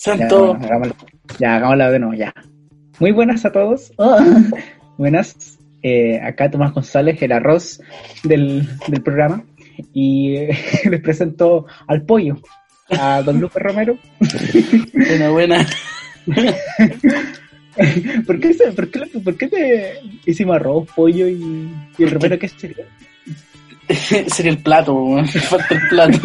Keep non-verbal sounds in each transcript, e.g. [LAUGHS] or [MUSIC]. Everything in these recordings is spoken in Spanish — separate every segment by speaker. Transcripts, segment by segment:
Speaker 1: Santo. Ya, hagámoslo, de nuevo, ya. Muy buenas a todos. Oh. [LAUGHS] buenas. Eh, acá Tomás González, el arroz del, del programa. Y eh, [LAUGHS] les presento al pollo, a don Lupe Romero. [LAUGHS]
Speaker 2: Buena, buena.
Speaker 1: ¿Por qué, por, qué, ¿Por qué te hicimos arroz, pollo y, y el Romero qué sería? [LAUGHS]
Speaker 2: sería el plato, [LAUGHS] falta el plato.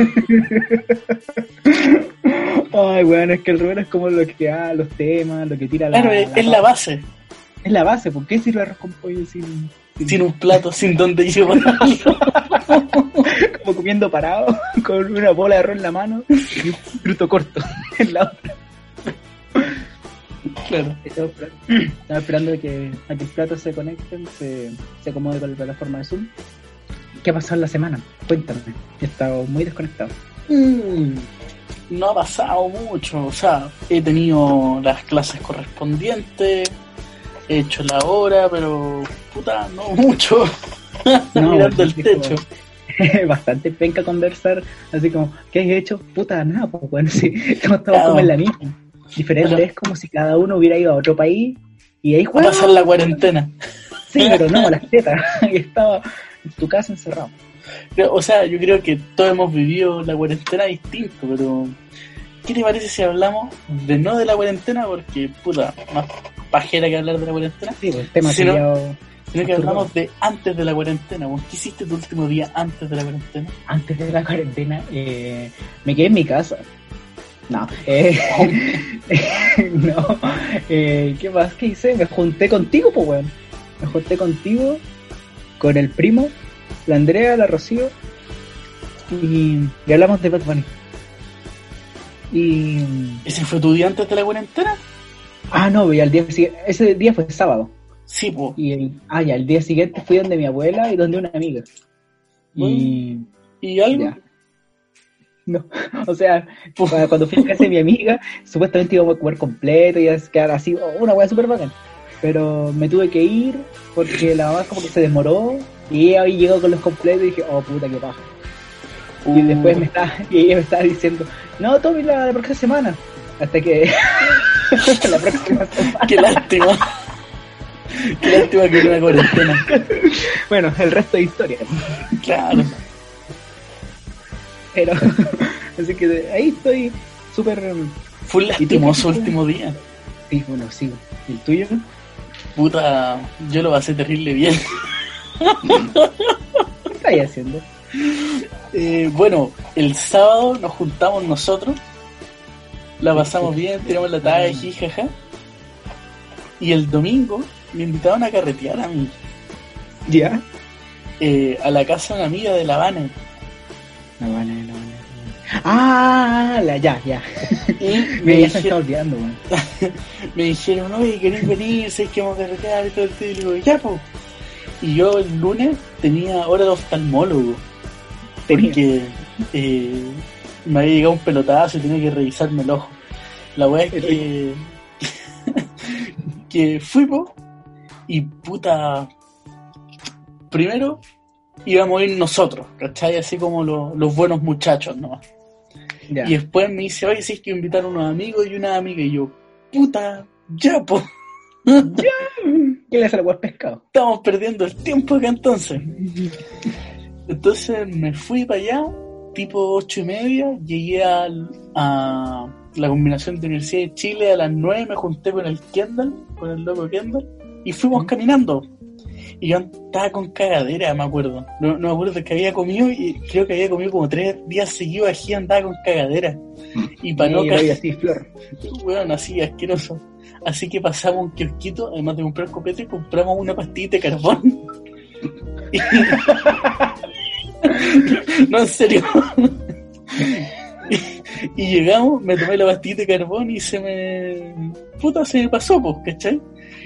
Speaker 1: Ay, bueno, es que el Romero es como lo que da los temas, lo que tira
Speaker 2: la. Claro, es la base.
Speaker 1: Es la base, ¿por qué sirve arroz con pollo
Speaker 2: sin. Sin, un [LAUGHS] plato, sin donde llevar
Speaker 1: como comiendo parado, con una bola de arroz en la mano y un fruto corto en la otra. Claro. Estaba esperando, a, que, a que el plato se conecten, se, se acomode con la plataforma de Zoom. ¿Qué ha pasado en la semana? Cuéntame. He estado muy desconectado.
Speaker 2: Mm no ha pasado mucho, o sea, he tenido las clases correspondientes, he hecho la hora, pero puta, no [LAUGHS] mucho. No, [LAUGHS] mirando el techo. [LAUGHS]
Speaker 1: Bastante penca conversar, así como, ¿qué has hecho? Puta, nada, pues bueno, sí, estamos todos como en la misma. Diferente es como si cada uno hubiera ido a otro país y ahí
Speaker 2: juega. pasar la cuarentena.
Speaker 1: Sí, pero no, las tetas, y estaba en tu casa encerrado.
Speaker 2: O sea, yo creo que todos hemos vivido la cuarentena distinto, pero ¿qué te parece si hablamos de no de la cuarentena? Porque, puta, más pajera que hablar de la cuarentena.
Speaker 1: Sí, pues, el tema sino,
Speaker 2: sino que hablamos de antes de la cuarentena. ¿Qué hiciste tu último día antes de la cuarentena?
Speaker 1: Antes de la cuarentena, eh, me quedé en mi casa. No, eh, [LAUGHS] no, eh, ¿qué más que hice? Me junté contigo, pues, weón. Me junté contigo, con el primo, la Andrea, la Rocío, y, hablamos de Bad Bunny. Y...
Speaker 2: ¿Ese fue tu día antes de la cuarentena?
Speaker 1: Ah, no, y al día ese día fue sábado.
Speaker 2: Sí, pues.
Speaker 1: Y el, ah, ya, el día siguiente fui donde mi abuela y donde una amiga.
Speaker 2: Y... ¿Y algo?
Speaker 1: No, [LAUGHS] o sea, cuando fui a casa de mi amiga, supuestamente íbamos a comer completo y a quedar así, oh, una hueá súper bacán. Pero me tuve que ir porque la mamá como que se demoró y ahí llegó con los completos y dije, oh puta, qué paja. Y uh. después me estaba, [LAUGHS] y ella me estaba diciendo, no, Tommy, la, próxima semana. Hasta que [LAUGHS]
Speaker 2: la próxima semana. Qué lástima. Qué lástima que una cuarentena.
Speaker 1: bueno, el resto de historia.
Speaker 2: Claro.
Speaker 1: Pero, [LAUGHS] así que ahí estoy súper.
Speaker 2: Fue lastimoso último día.
Speaker 1: Sí, bueno, sí. ¿Y el tuyo?
Speaker 2: Puta, yo lo pasé terrible bien.
Speaker 1: ¿Qué estáis haciendo?
Speaker 2: Eh, bueno, el sábado nos juntamos nosotros, la pasamos bien, tiramos la talla, jaja. Y el domingo me invitaron a carretear a mí.
Speaker 1: ¿Ya?
Speaker 2: Eh, a la casa de una amiga de La Habana.
Speaker 1: La Habana, La Habana. Ah, la, ya, ya.
Speaker 2: Y [LAUGHS] me, dijeron, olvidando, [LAUGHS] me dijeron, oye, ¿querés venir? ¿Sabes que vamos a carretear y todo el Y digo, ya, pues. Y yo el lunes tenía hora de oftalmólogo. Porque eh, me había llegado un pelotazo y tenía que revisarme el ojo. La weá es que, [LAUGHS] que fuimos y puta. Primero íbamos a ir nosotros, ¿cachai? Así como los buenos muchachos, Y después me dice, oye, si es que invitar a unos amigos y una amiga. Y yo, puta, ya, po. [LAUGHS]
Speaker 1: ya. ¿Qué le hace el pescado?
Speaker 2: Estamos perdiendo el tiempo acá entonces. Entonces me fui para allá, tipo ocho y media, llegué a, a la combinación de Universidad de Chile a las nueve, me junté con el Kendall, con el loco Kendall, y fuimos caminando. Y yo estaba con cagadera, me acuerdo. No, me acuerdo de que había comido y creo que había comido como tres días seguidos aquí, andaba con cagadera. Y para no
Speaker 1: caer. así, flor.
Speaker 2: Bueno, así, asqueroso. Así que pasamos un kiosquito, además de comprar copete, y compramos una pastilla de carbón. [LAUGHS] no, en serio. y llegamos, me tomé la pastilla de carbón y se me. Puta, se me pasó, pues, ¿cachai?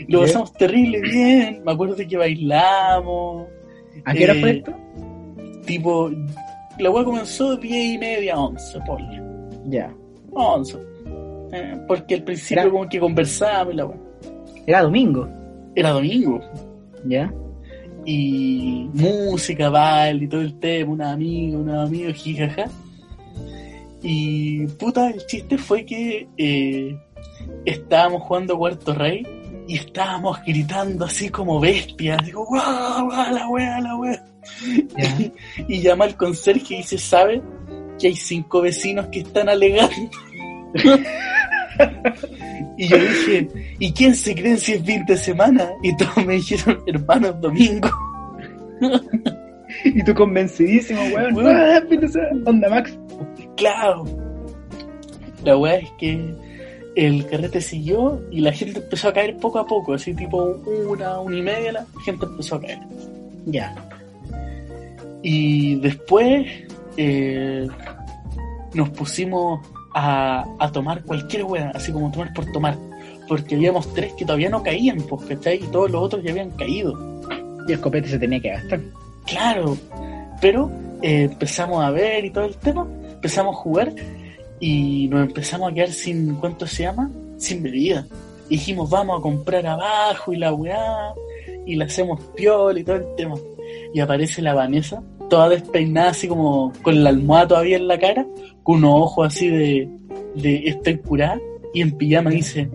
Speaker 2: Lo pasamos terrible bien. Me acuerdo de que bailamos.
Speaker 1: ¿A qué
Speaker 2: Eh,
Speaker 1: fue esto?
Speaker 2: Tipo, la weá comenzó de 10 y media a 11, ponle.
Speaker 1: Ya.
Speaker 2: 11. Eh, porque al principio,
Speaker 1: Era-
Speaker 2: como que conversábamos y la weá.
Speaker 1: Era domingo.
Speaker 2: Era domingo.
Speaker 1: Ya.
Speaker 2: y música, baile y todo el tema, una amiga, unos amigos, jijaja. Y puta, el chiste fue que eh, estábamos jugando Cuarto Rey y estábamos gritando así como bestias, digo, guau, guau, la wea, la wea. [LAUGHS] Y llama al conserje y se sabe que hay cinco vecinos que están alegando. [LAUGHS] y yo dije, ¿y quién se creen si es fin de semana? Y todos me dijeron, hermano, es domingo. [LAUGHS]
Speaker 1: Y tú convencidísimo, weón.
Speaker 2: Weón.
Speaker 1: Ah. Onda Max.
Speaker 2: Claro. La weá es que el carrete siguió y la gente empezó a caer poco a poco, así tipo una, una y media, la gente empezó a caer.
Speaker 1: Ya.
Speaker 2: Y después eh, nos pusimos a, a tomar cualquier weá, así como tomar por tomar. Porque habíamos tres que todavía no caían, pues, ¿cachai? Y todos los otros ya habían caído.
Speaker 1: Y el copete se tenía que gastar.
Speaker 2: Claro, pero eh, empezamos a ver y todo el tema, empezamos a jugar y nos empezamos a quedar sin, ¿cuánto se llama? Sin bebida. Y dijimos, vamos a comprar abajo y la weá, y le hacemos piola y todo el tema. Y aparece la Vanessa, toda despeinada, así como con la almohada todavía en la cara, con unos ojos así de, de estoy curada, y en pijama dice,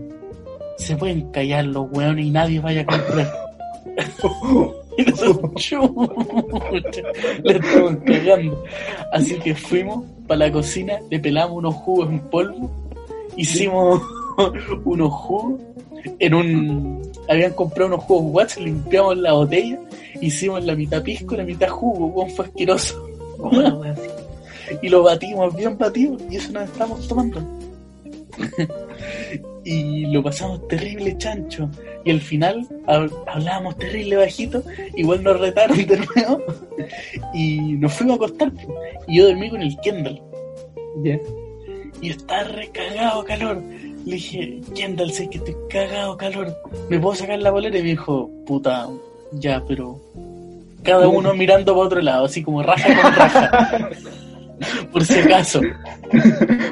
Speaker 2: se pueden callar los weones y nadie vaya a comprar. [LAUGHS] Le estamos cagando. Así que fuimos para la cocina, le pelamos unos jugos en polvo, hicimos [LAUGHS] unos jugos en un. Habían comprado unos jugos Watts, limpiamos la botella, hicimos la mitad pisco y la mitad jugo, weón, fue asqueroso. Y lo batimos bien batido y eso nos estamos tomando. [LAUGHS] y lo pasamos terrible chancho. Y al final hab- hablábamos terrible bajito, igual nos retaron de nuevo y nos fuimos a acostar. Y yo dormí con el Kendall
Speaker 1: Ya.
Speaker 2: y está recagado calor. Le dije, Kendall, sé que estoy cagado calor. ¿Me puedo sacar la bolera? Y me dijo, puta, ya, pero cada uno mirando para otro lado, así como raja con raja. [LAUGHS] Por si acaso.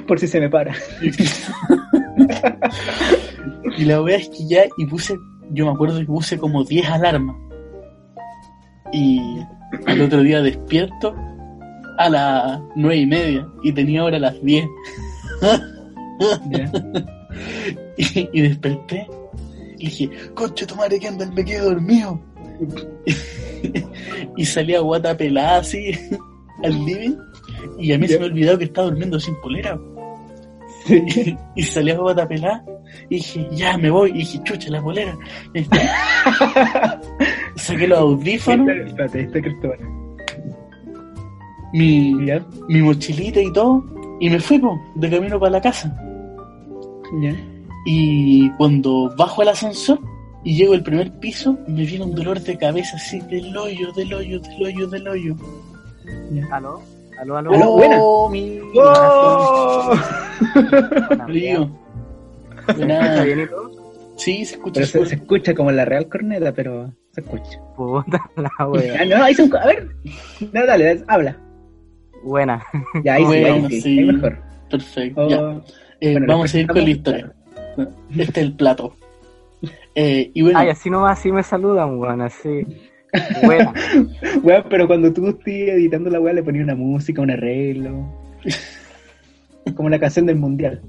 Speaker 1: Por si se me para. [LAUGHS]
Speaker 2: Y la wea es que ya, y puse, yo me acuerdo que puse como 10 alarmas. Y el otro día despierto a las 9 y media y tenía ahora las 10.
Speaker 1: Ya. [LAUGHS]
Speaker 2: Y, y desperté y dije, conche tu madre que anda, me quedé dormido. [LAUGHS] y salí a guata pelada así [LAUGHS] al living y a mí se me olvidó que estaba durmiendo sin polera.
Speaker 1: Sí. [LAUGHS]
Speaker 2: y salí a pelada y dije, ya me voy. Y dije, chucha, la polera. Y [LAUGHS] Saqué los audífonos,
Speaker 1: Espérate, Cristóbal.
Speaker 2: mi,
Speaker 1: Ya.
Speaker 2: mi mochilita y todo, y me fui po, de camino para la casa.
Speaker 1: Ya.
Speaker 2: Y cuando bajo el ascensor y llego al primer piso, me viene un dolor de cabeza así del hoyo, del hoyo, del hoyo, del hoyo.
Speaker 3: ¿Aló? ¿Aló, aló?
Speaker 1: Aló, buena.
Speaker 2: Oh, mi
Speaker 1: ¡Oh!
Speaker 3: ¿Se escucha
Speaker 2: nada.
Speaker 3: bien y todo?
Speaker 2: Sí, se escucha
Speaker 1: Pero se, se escucha como la real corneta, pero se escucha.
Speaker 3: Puta la wea.
Speaker 1: Ah, no, ahí son. A ver. No, dale, dale, habla.
Speaker 3: Buena.
Speaker 1: Ya, ahí sí,
Speaker 2: Bueno,
Speaker 1: ahí sí,
Speaker 2: sí.
Speaker 1: ahí mejor.
Speaker 2: perfecto.
Speaker 1: Oh,
Speaker 2: Ya. Eh,
Speaker 1: bueno,
Speaker 2: vamos a seguir con la historia. Este es el plato. Eh, y bueno,
Speaker 3: Ay, así nomás, así me saludan, weón, así. [LAUGHS]
Speaker 1: Weón, pero cuando tú estés editando la weá le ponías una música, un arreglo. Como la canción del mundial.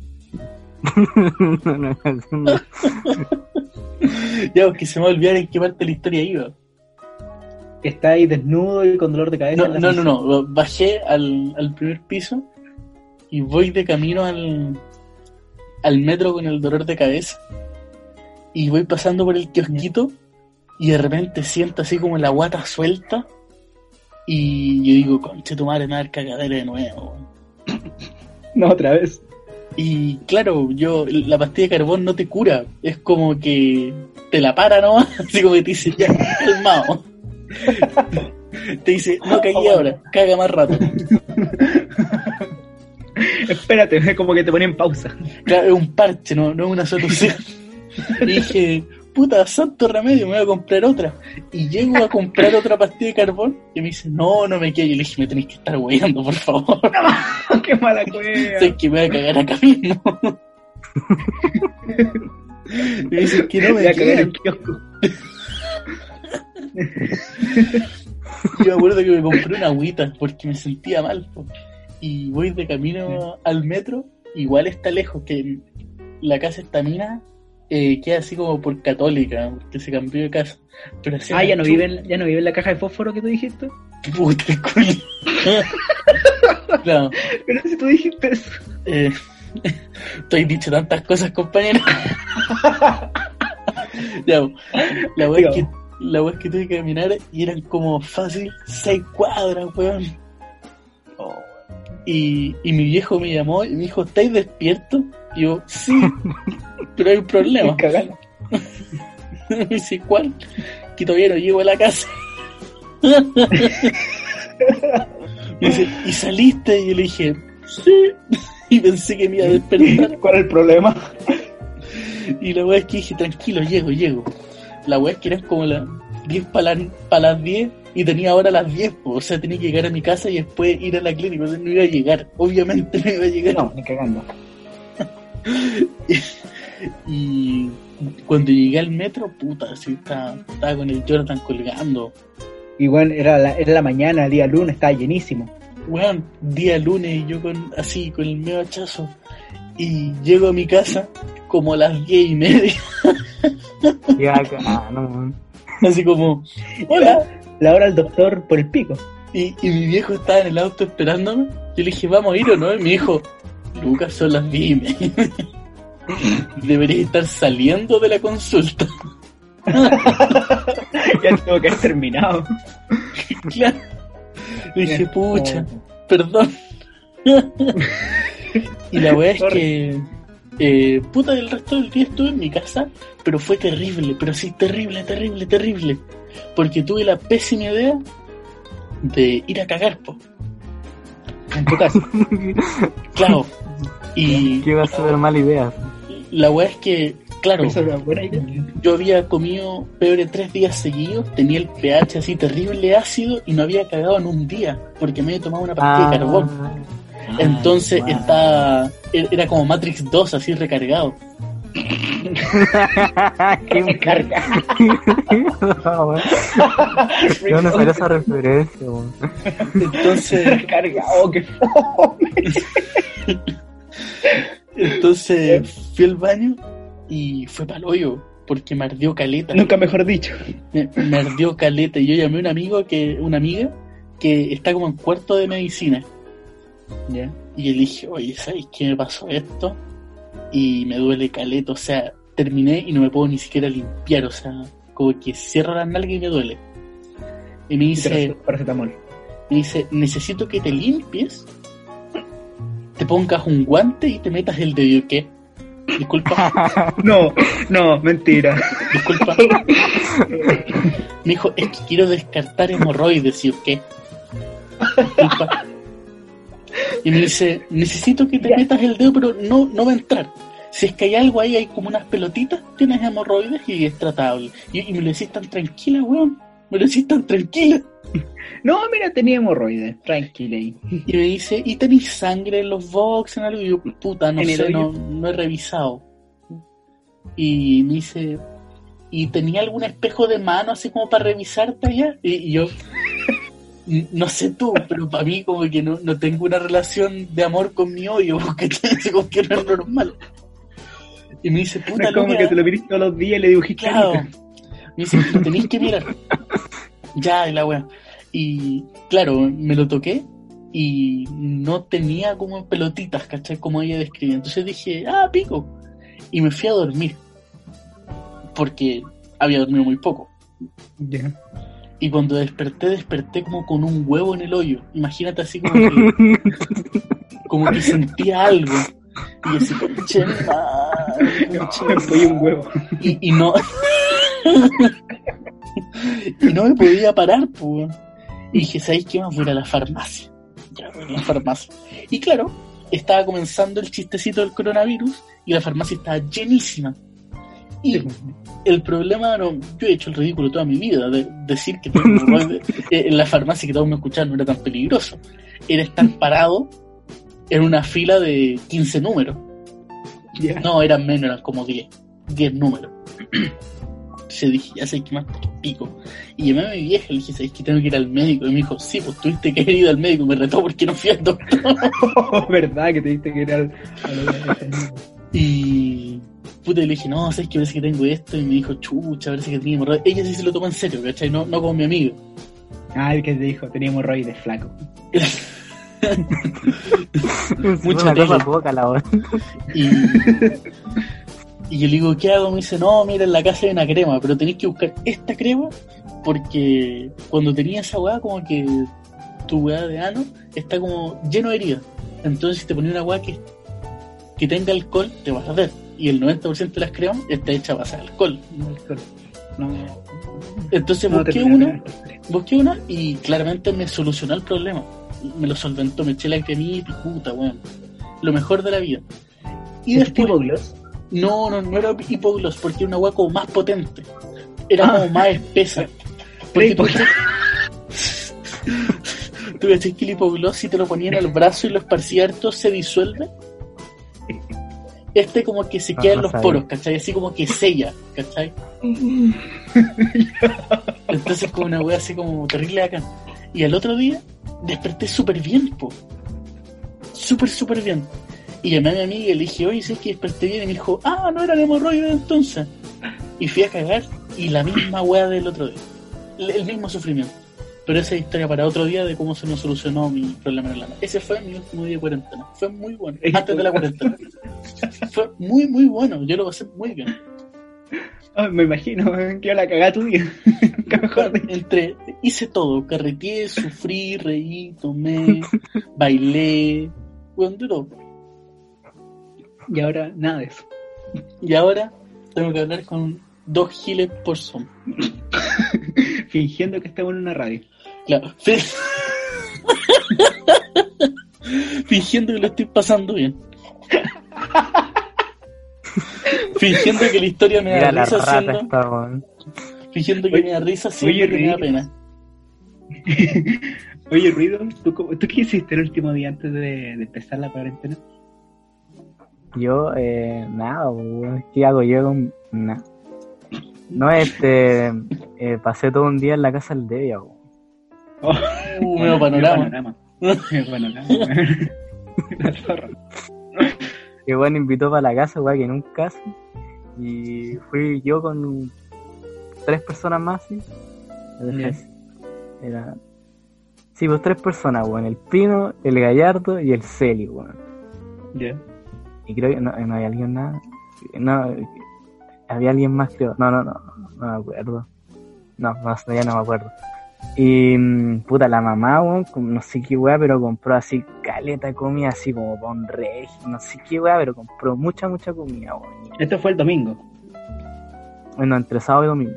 Speaker 3: no, no, no.
Speaker 2: ya, porque se me va a olvidar en qué parte de la historia iba.
Speaker 1: Que está ahí desnudo y con dolor de cabeza.
Speaker 2: No, no, no. Bajé al, al primer piso y voy de camino al, al metro con el dolor de cabeza. Y voy pasando por el kiosquito y de repente siento así como la guata suelta. Y yo digo, conche tu madre, me va a dar cagadera de nuevo. [LAUGHS]
Speaker 1: No, otra vez.
Speaker 2: Y claro, yo, la pastilla de carbón no te cura. Es como que te la para nomás. [LAUGHS] Así como que te dice, ya, calmado. [LAUGHS] Te dice, no caí ahora, caga más rato.
Speaker 1: Espérate, es como que te ponen pausa.
Speaker 2: Claro, es un parche, no, no es una solución. Y dije, puta, santo remedio, me voy a comprar otra. Y llego a comprar otra pastilla de carbón y me dice, no, no me quiero. Y le dije, me tenéis que estar weyando, por favor. [LAUGHS]
Speaker 1: Qué mala cueva.
Speaker 2: Sé que me voy a cagar acá mismo. [LAUGHS] Me dice que no
Speaker 1: Voy
Speaker 2: me
Speaker 1: a cagar el kiosco. [LAUGHS]
Speaker 2: Yo me acuerdo que me compré una agüita porque me sentía mal. po. Y voy de camino al metro, igual está lejos, que la casa estamina eh, queda así como por católica, porque se cambió de casa. Pero así
Speaker 1: Ah, ya no, vive en, ya no vive en la caja de fósforo que tú dijiste.
Speaker 2: Puta, culo. claro,
Speaker 1: Pero si tú dijiste eso.
Speaker 2: eh, estoy dicho tantas cosas, compañero. ya, la wea es que, la wea es que tuve que caminar y eran como fácil seis cuadras, weón. Y, y mi viejo me llamó y me dijo, ¿estáis despierto? Y yo, sí, pero hay un problema. [LAUGHS] Me dice, [LAUGHS] ¿cuál? Que todavía no llego a la casa. [LAUGHS] me dice, ¿y saliste? Y yo le dije, sí. Y pensé que me iba a despertar.
Speaker 1: ¿Cuál es el problema?
Speaker 2: Y la weá es que dije, tranquilo, llego, llego. La weá es que eran como las 10 para las, pa las 10 y tenía ahora las 10, po. o sea, tenía que llegar a mi casa y después ir a la clínica, o sea, no iba a llegar, obviamente no iba a llegar.
Speaker 1: No, ni cagando. [LAUGHS]
Speaker 2: Y cuando llegué al metro, puta, así estaba, estaba con el Jordan colgando.
Speaker 1: Y bueno, era la, era la mañana, día lunes, estaba llenísimo.
Speaker 2: Weón, día lunes y yo con así, con el medio hachazo. Y llego a mi casa como a las 10 y media, [LAUGHS]
Speaker 3: Ya ah, no,
Speaker 2: así como, hola.
Speaker 1: La hora del doctor por el pico.
Speaker 2: Y, y mi viejo estaba en el auto esperándome. Yo le dije, ¿vamos a ir o no? Y me dijo, Lucas, son las 10 y media. [LAUGHS] Deberías estar saliendo de la consulta. [LAUGHS]
Speaker 1: ya tengo que haber terminado.
Speaker 2: claro. Dije, pucha, perdón. y la weá es que, eh, puta, el resto del día estuve en mi casa, pero fue terrible, pero sí, terrible, terrible, terrible. Porque tuve la pésima idea de ir a cagar, po.
Speaker 1: En tu casa.
Speaker 2: Claro. Y
Speaker 3: Que iba a ser mala idea.
Speaker 2: la weá es que, claro,
Speaker 1: Eso era buena idea.
Speaker 2: yo había comido pebre tres días seguidos, tenía el pH así terrible ácido y no había cagado en un día, porque me había tomado una pastilla de carbón. Entonces
Speaker 1: Ah, wow.
Speaker 2: estaba, er- era como Matrix 2, así recargado.
Speaker 3: Qué
Speaker 1: Carga.
Speaker 3: No, weón. Yo no esperé esa referencia, weón.
Speaker 2: Entonces, [LAUGHS]
Speaker 1: Carga. Qué fome.
Speaker 2: entonces fui al baño y fue pa'l hoyo, porque me ardió caleta.
Speaker 1: Nunca mejor dicho.
Speaker 2: Me, me ardió caleta y yo llamé a un amigo que, una amiga que está como en cuarto de medicina.
Speaker 1: Ya.
Speaker 2: Y le dije, oye, ¿sabes qué me pasó esto? Y me duele caleta, o sea, terminé y no me puedo ni siquiera limpiar, o sea, como que cierro las nalgas y me duele. Y me dice,
Speaker 1: paracetamol.
Speaker 2: me dice, necesito que te limpies, te pongas un guante y te metas el dedo. ¿Y ¿Qué? Disculpa, [LAUGHS]
Speaker 1: No, no, mentira.
Speaker 2: disculpa. [LAUGHS] Me dijo, es que quiero descartar hemorroides, ¿y qué? Disculpa. Y me dice, necesito que te
Speaker 1: Ya.
Speaker 2: metas el dedo, pero no, no va a entrar. Si es que hay algo ahí, hay como unas pelotitas, tienes hemorroides y es tratable. Y, y me lo decís tan tranquila, weón. Me lo decís tan tranquila.
Speaker 1: No, mira, tenía hemorroides. Tranquila ahí.
Speaker 2: Y me dice, ¿y tenéis sangre en los box en algo? Y yo, puta, no sé, no, no he revisado. Y me dice, ¿y tenía algún espejo de mano así como para revisarte allá? Y, y yo, "N- no sé tú, pero para mí como que no, no tengo una relación de amor con mi hoyo, porque [LAUGHS] como que no es normal. Y me dice,
Speaker 1: No
Speaker 2: puta,
Speaker 1: es como que te lo viniste todos los días y le dibujiste
Speaker 2: Claro.
Speaker 1: carita.
Speaker 2: Me dice, lo [LAUGHS] tenéis que mirar. ya, y la wea. Y claro, me lo toqué y no tenía como pelotitas, ¿cachai? Como ella describía. Entonces dije, ah, pico. Y me fui a dormir. Porque había dormido muy poco.
Speaker 1: Ya.
Speaker 2: Y cuando desperté, desperté como con un huevo en el hoyo. Imagínate así como que, [LAUGHS] como que sentía algo. Y así,
Speaker 1: Me fui [LAUGHS] un huevo.
Speaker 2: y, y no [LAUGHS] y no me podía parar pues y dije ¿sabéis qué más? voy a ir a la farmacia ya voy a la farmacia y claro estaba comenzando el chistecito del coronavirus y la farmacia estaba llenísima. Y el problema, no, yo he hecho el ridículo toda mi vida, de decir que [LAUGHS] eh, en la farmacia que todos me escuchaban no era tan peligroso. Era estar parado en una fila de 15 números. No, eran menos, eran como 10. 10 números. [CLEARS THROAT] Entonces dije, ya sé que más pico. Y llamé a mi vieja y le dije, ¿sabes que tengo que ir al médico? Y me dijo, sí, pues tuviste que haber ido al médico. Me retó porque no fui al doctor. [LAUGHS]
Speaker 1: ¿Verdad que te diste que ir al, al-
Speaker 2: Y puta, y le dije, no, sabes que parece que tengo esto. Y me dijo, chucha, parece que tenía hemorroides. Ella sí se lo toma en serio, ¿cachai? No, no como mi amigo.
Speaker 1: Ah, el que te dijo, tenía hemorroides flaco. [LAUGHS]
Speaker 2: Mucha tele.
Speaker 3: poca la.
Speaker 2: Y, y yo le digo, ¿qué hago? Me dice, no, mira, en la casa hay una crema, pero tenéis que buscar esta crema porque cuando tenía esa weá, como que tu weá de ano está como lleno de heridas. Entonces, si te ponía una weá que, que tenga alcohol, te vas a ver. Y el 90% de las cremas está hecha a base de alcohol.
Speaker 1: No, alcohol. No,
Speaker 2: Entonces
Speaker 1: no
Speaker 2: busqué una, busqué una y claramente me solucionó el problema. Me lo solventó, me eché la cremita y puta, weón. Lo mejor de la vida. Y
Speaker 1: ¿Es
Speaker 2: después,
Speaker 1: tipo gloss?
Speaker 2: no, no, no era hipogloss, porque era una hueá como más potente. Era como más espesa. [LAUGHS] Porque [LAUGHS] tú, que el hipogloss, si te lo ponían en el brazo y lo esparcía harto, se disuelve. Este como que se queda en los poros, ¿cachai? Así como que sella, ¿cachai? Entonces como una wea así como terrible acá. Y al otro día desperté súper bien, po. Súper, súper bien. Y llamé a mi amiga y le dije, oye, sé que desperté bien. Y me dijo, ah, no eran hemorroides entonces. Y fui a cagar y la misma wea del otro día. El, el mismo sufrimiento. Pero esa es historia para otro día de cómo se me solucionó mi problema en la mano. Ese fue mi último día de cuarentena. Fue muy bueno. Antes de la cuarentena. Fue muy, muy bueno. Yo lo pasé muy bien.
Speaker 1: Ah, me imagino, que la cagada tu día. [LAUGHS]
Speaker 2: Entre, hice todo, carreteé, sufrí, reí, tomé, bailé, bueno, todo.
Speaker 1: Y ahora nada de eso.
Speaker 2: Y ahora tengo que hablar con dos giles por Zoom. [LAUGHS]
Speaker 1: Fingiendo que estamos en una radio.
Speaker 2: Claro, fi- [LAUGHS] fingiendo que lo estoy pasando bien. [LAUGHS] fingiendo que la historia me da
Speaker 3: Mira
Speaker 2: risa
Speaker 3: weón.
Speaker 2: fingiendo que
Speaker 1: Oye,
Speaker 2: me da risa
Speaker 1: oye,
Speaker 2: que me da pena. [LAUGHS]
Speaker 1: Oye, Ruido, ¿tú, cómo- ¿tú qué hiciste el último día antes de, de empezar la cuarentena?
Speaker 3: Yo, eh, nada. ¿Qué hago yo con nada? No, este, eh, pasé todo un día en la casa del Devia.
Speaker 1: Oh,
Speaker 2: Uh, nuevo panorama.
Speaker 1: Medio panorama.
Speaker 3: Que [LAUGHS] bueno, [LAUGHS] invitó para la casa, weón, que nunca hace. Y fui yo con tres personas más, ¿sí? Era... Sí, pues tres personas, weón. El Pino, el Gallardo y el Celi, weón.
Speaker 1: Ya.
Speaker 3: Y creo que no, no hay alguien nada. No, había alguien más, creo. No, no, no, no me acuerdo. No, no, ya no me acuerdo. Y mm, puta, la mamá, weón, no sé qué weá, pero compró así caleta comida, así como para un rey, no sé qué weá, pero compró mucha, mucha comida, weón.
Speaker 1: Esto fue el domingo.
Speaker 3: Bueno, entre sábado y domingo,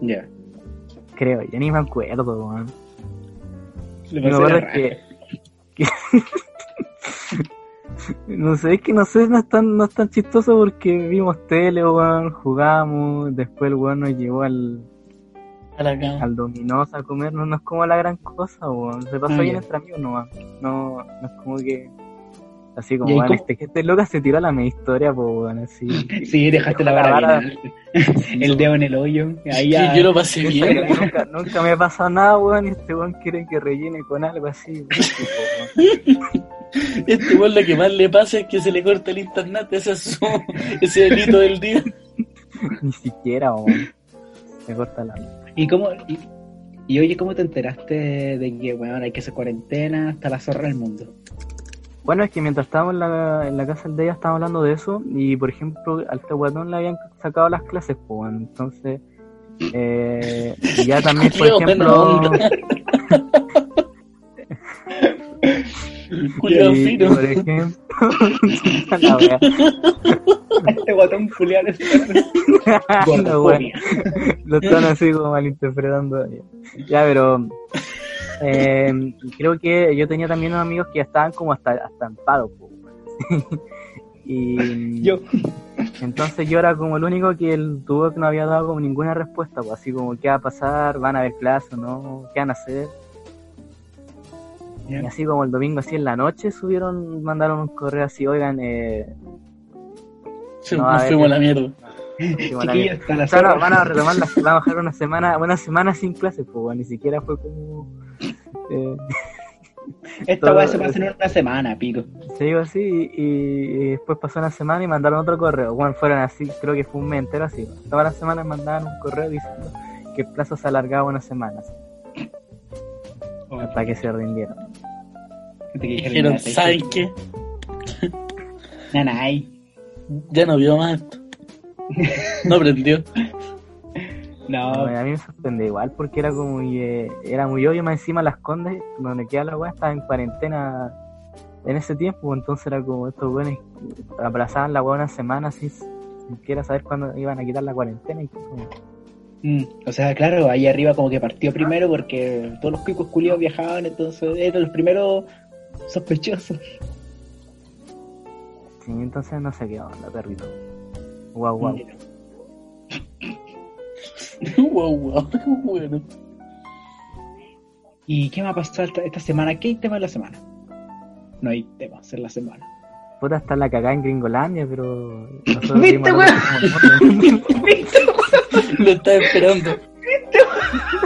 Speaker 1: Ya.
Speaker 3: creo, ya ni me acuerdo, weón.
Speaker 1: Le
Speaker 3: Me acuerdo
Speaker 1: raja.
Speaker 3: que, [LAUGHS] que- no sé, es que no sé, no es tan, no es tan chistoso porque vimos tele, weón, jugamos, después el weón nos llevó al. Al Domino's a comer, no, no es como la gran cosa, weón. Se pasó
Speaker 1: Ah,
Speaker 3: bien
Speaker 1: ya.
Speaker 3: entre amigos nomás. No, no es como que. Así como,
Speaker 1: ¿Y ahí
Speaker 3: weón,
Speaker 1: cómo-
Speaker 3: este, este loca se tiró a la media historia, pues, weón, así. [LAUGHS]
Speaker 1: Sí, dejaste la vara
Speaker 3: vara-.
Speaker 1: El dedo en el hoyo. Ahí
Speaker 2: Sí, yo lo pasé bien.
Speaker 3: nunca, nunca me pasa nada, weón, y este weón quiere que rellene con algo así. [LAUGHS] weón.
Speaker 2: Este weón lo que más le pasa es que se le corta el internet, ese es su, ese delito del día. [LAUGHS]
Speaker 3: Ni siquiera, weón. Me corta la.
Speaker 1: ¿Y cómo? Y, y oye, ¿cómo te enteraste de que, bueno, hay que hacer cuarentena hasta la zorra del mundo?
Speaker 3: Bueno, es que mientras estábamos en la, en la casa de ella estábamos hablando de eso y, por ejemplo, al Tehuatón le habían sacado las clases, pues, entonces... Eh, y ya [LAUGHS] también, por ejemplo... [LAUGHS] [LAUGHS] [LAUGHS] y,
Speaker 2: fino.
Speaker 3: por ejemplo... [LAUGHS] la wea.
Speaker 1: Este guatón culiado es
Speaker 3: wea. [LAUGHS]
Speaker 1: gordofobia.
Speaker 3: Lo están así como malinterpretando. Ya, pero... eh, creo que yo tenía también unos amigos que ya estaban como hasta, hasta en paro, bueno. y
Speaker 1: Yo.
Speaker 3: entonces yo era como el único que el tuvo que no había dado como ninguna respuesta, pues así como qué va a pasar, van a haber clases o no, qué van a hacer. Y así como el domingo así en la noche subieron, mandaron un correo así, oigan, eh,
Speaker 2: Sí,
Speaker 3: No,
Speaker 2: nos fuimos a la mierda.
Speaker 3: dijimos la
Speaker 1: Chiquillos,
Speaker 3: mierda.
Speaker 1: hasta la
Speaker 3: O sea, no, van a retomar las, van a bajar una semana, una semana sin clases, pues bueno, ni siquiera fue como eh, [LAUGHS]
Speaker 1: Esta weá se pasa en una semana, pico.
Speaker 3: se iba así y, y después pasó una semana y mandaron otro correo. Bueno, fueron así, creo que fue un mes entero así. Todas las semanas mandaban un correo diciendo que el plazo se alargaba una semana así, hasta que se rindieron.
Speaker 2: Dijeron, ¿saben qué?
Speaker 1: Nanay.
Speaker 2: Ya no vio más esto. No aprendió.
Speaker 1: No,
Speaker 3: No, a mí me sorprendió igual porque era como muy, eh, era muy obvio más encima las condes donde queda la weá estaba en cuarentena en ese tiempo entonces era como estos buenos abrazaban la weá una semana sin siquiera saber cuándo iban a quitar la cuarentena y como,
Speaker 1: Mm, o sea, claro, ahí arriba como que partió primero porque todos los cuicos culiados viajaban, entonces eran los primeros sospechosos.
Speaker 3: sí, entonces no sé qué onda perrito guau guau
Speaker 2: wow, wow, [LAUGHS] bueno.
Speaker 1: ¿Y qué me ha pasado esta, esta semana? ¿Qué hay tema de la semana? No hay temas en la semana.
Speaker 3: puta está la cagada en Gringolandia pero [LAUGHS] nosotros
Speaker 1: ¿Viste, weón? [LAUGHS]
Speaker 2: Lo estaba esperando.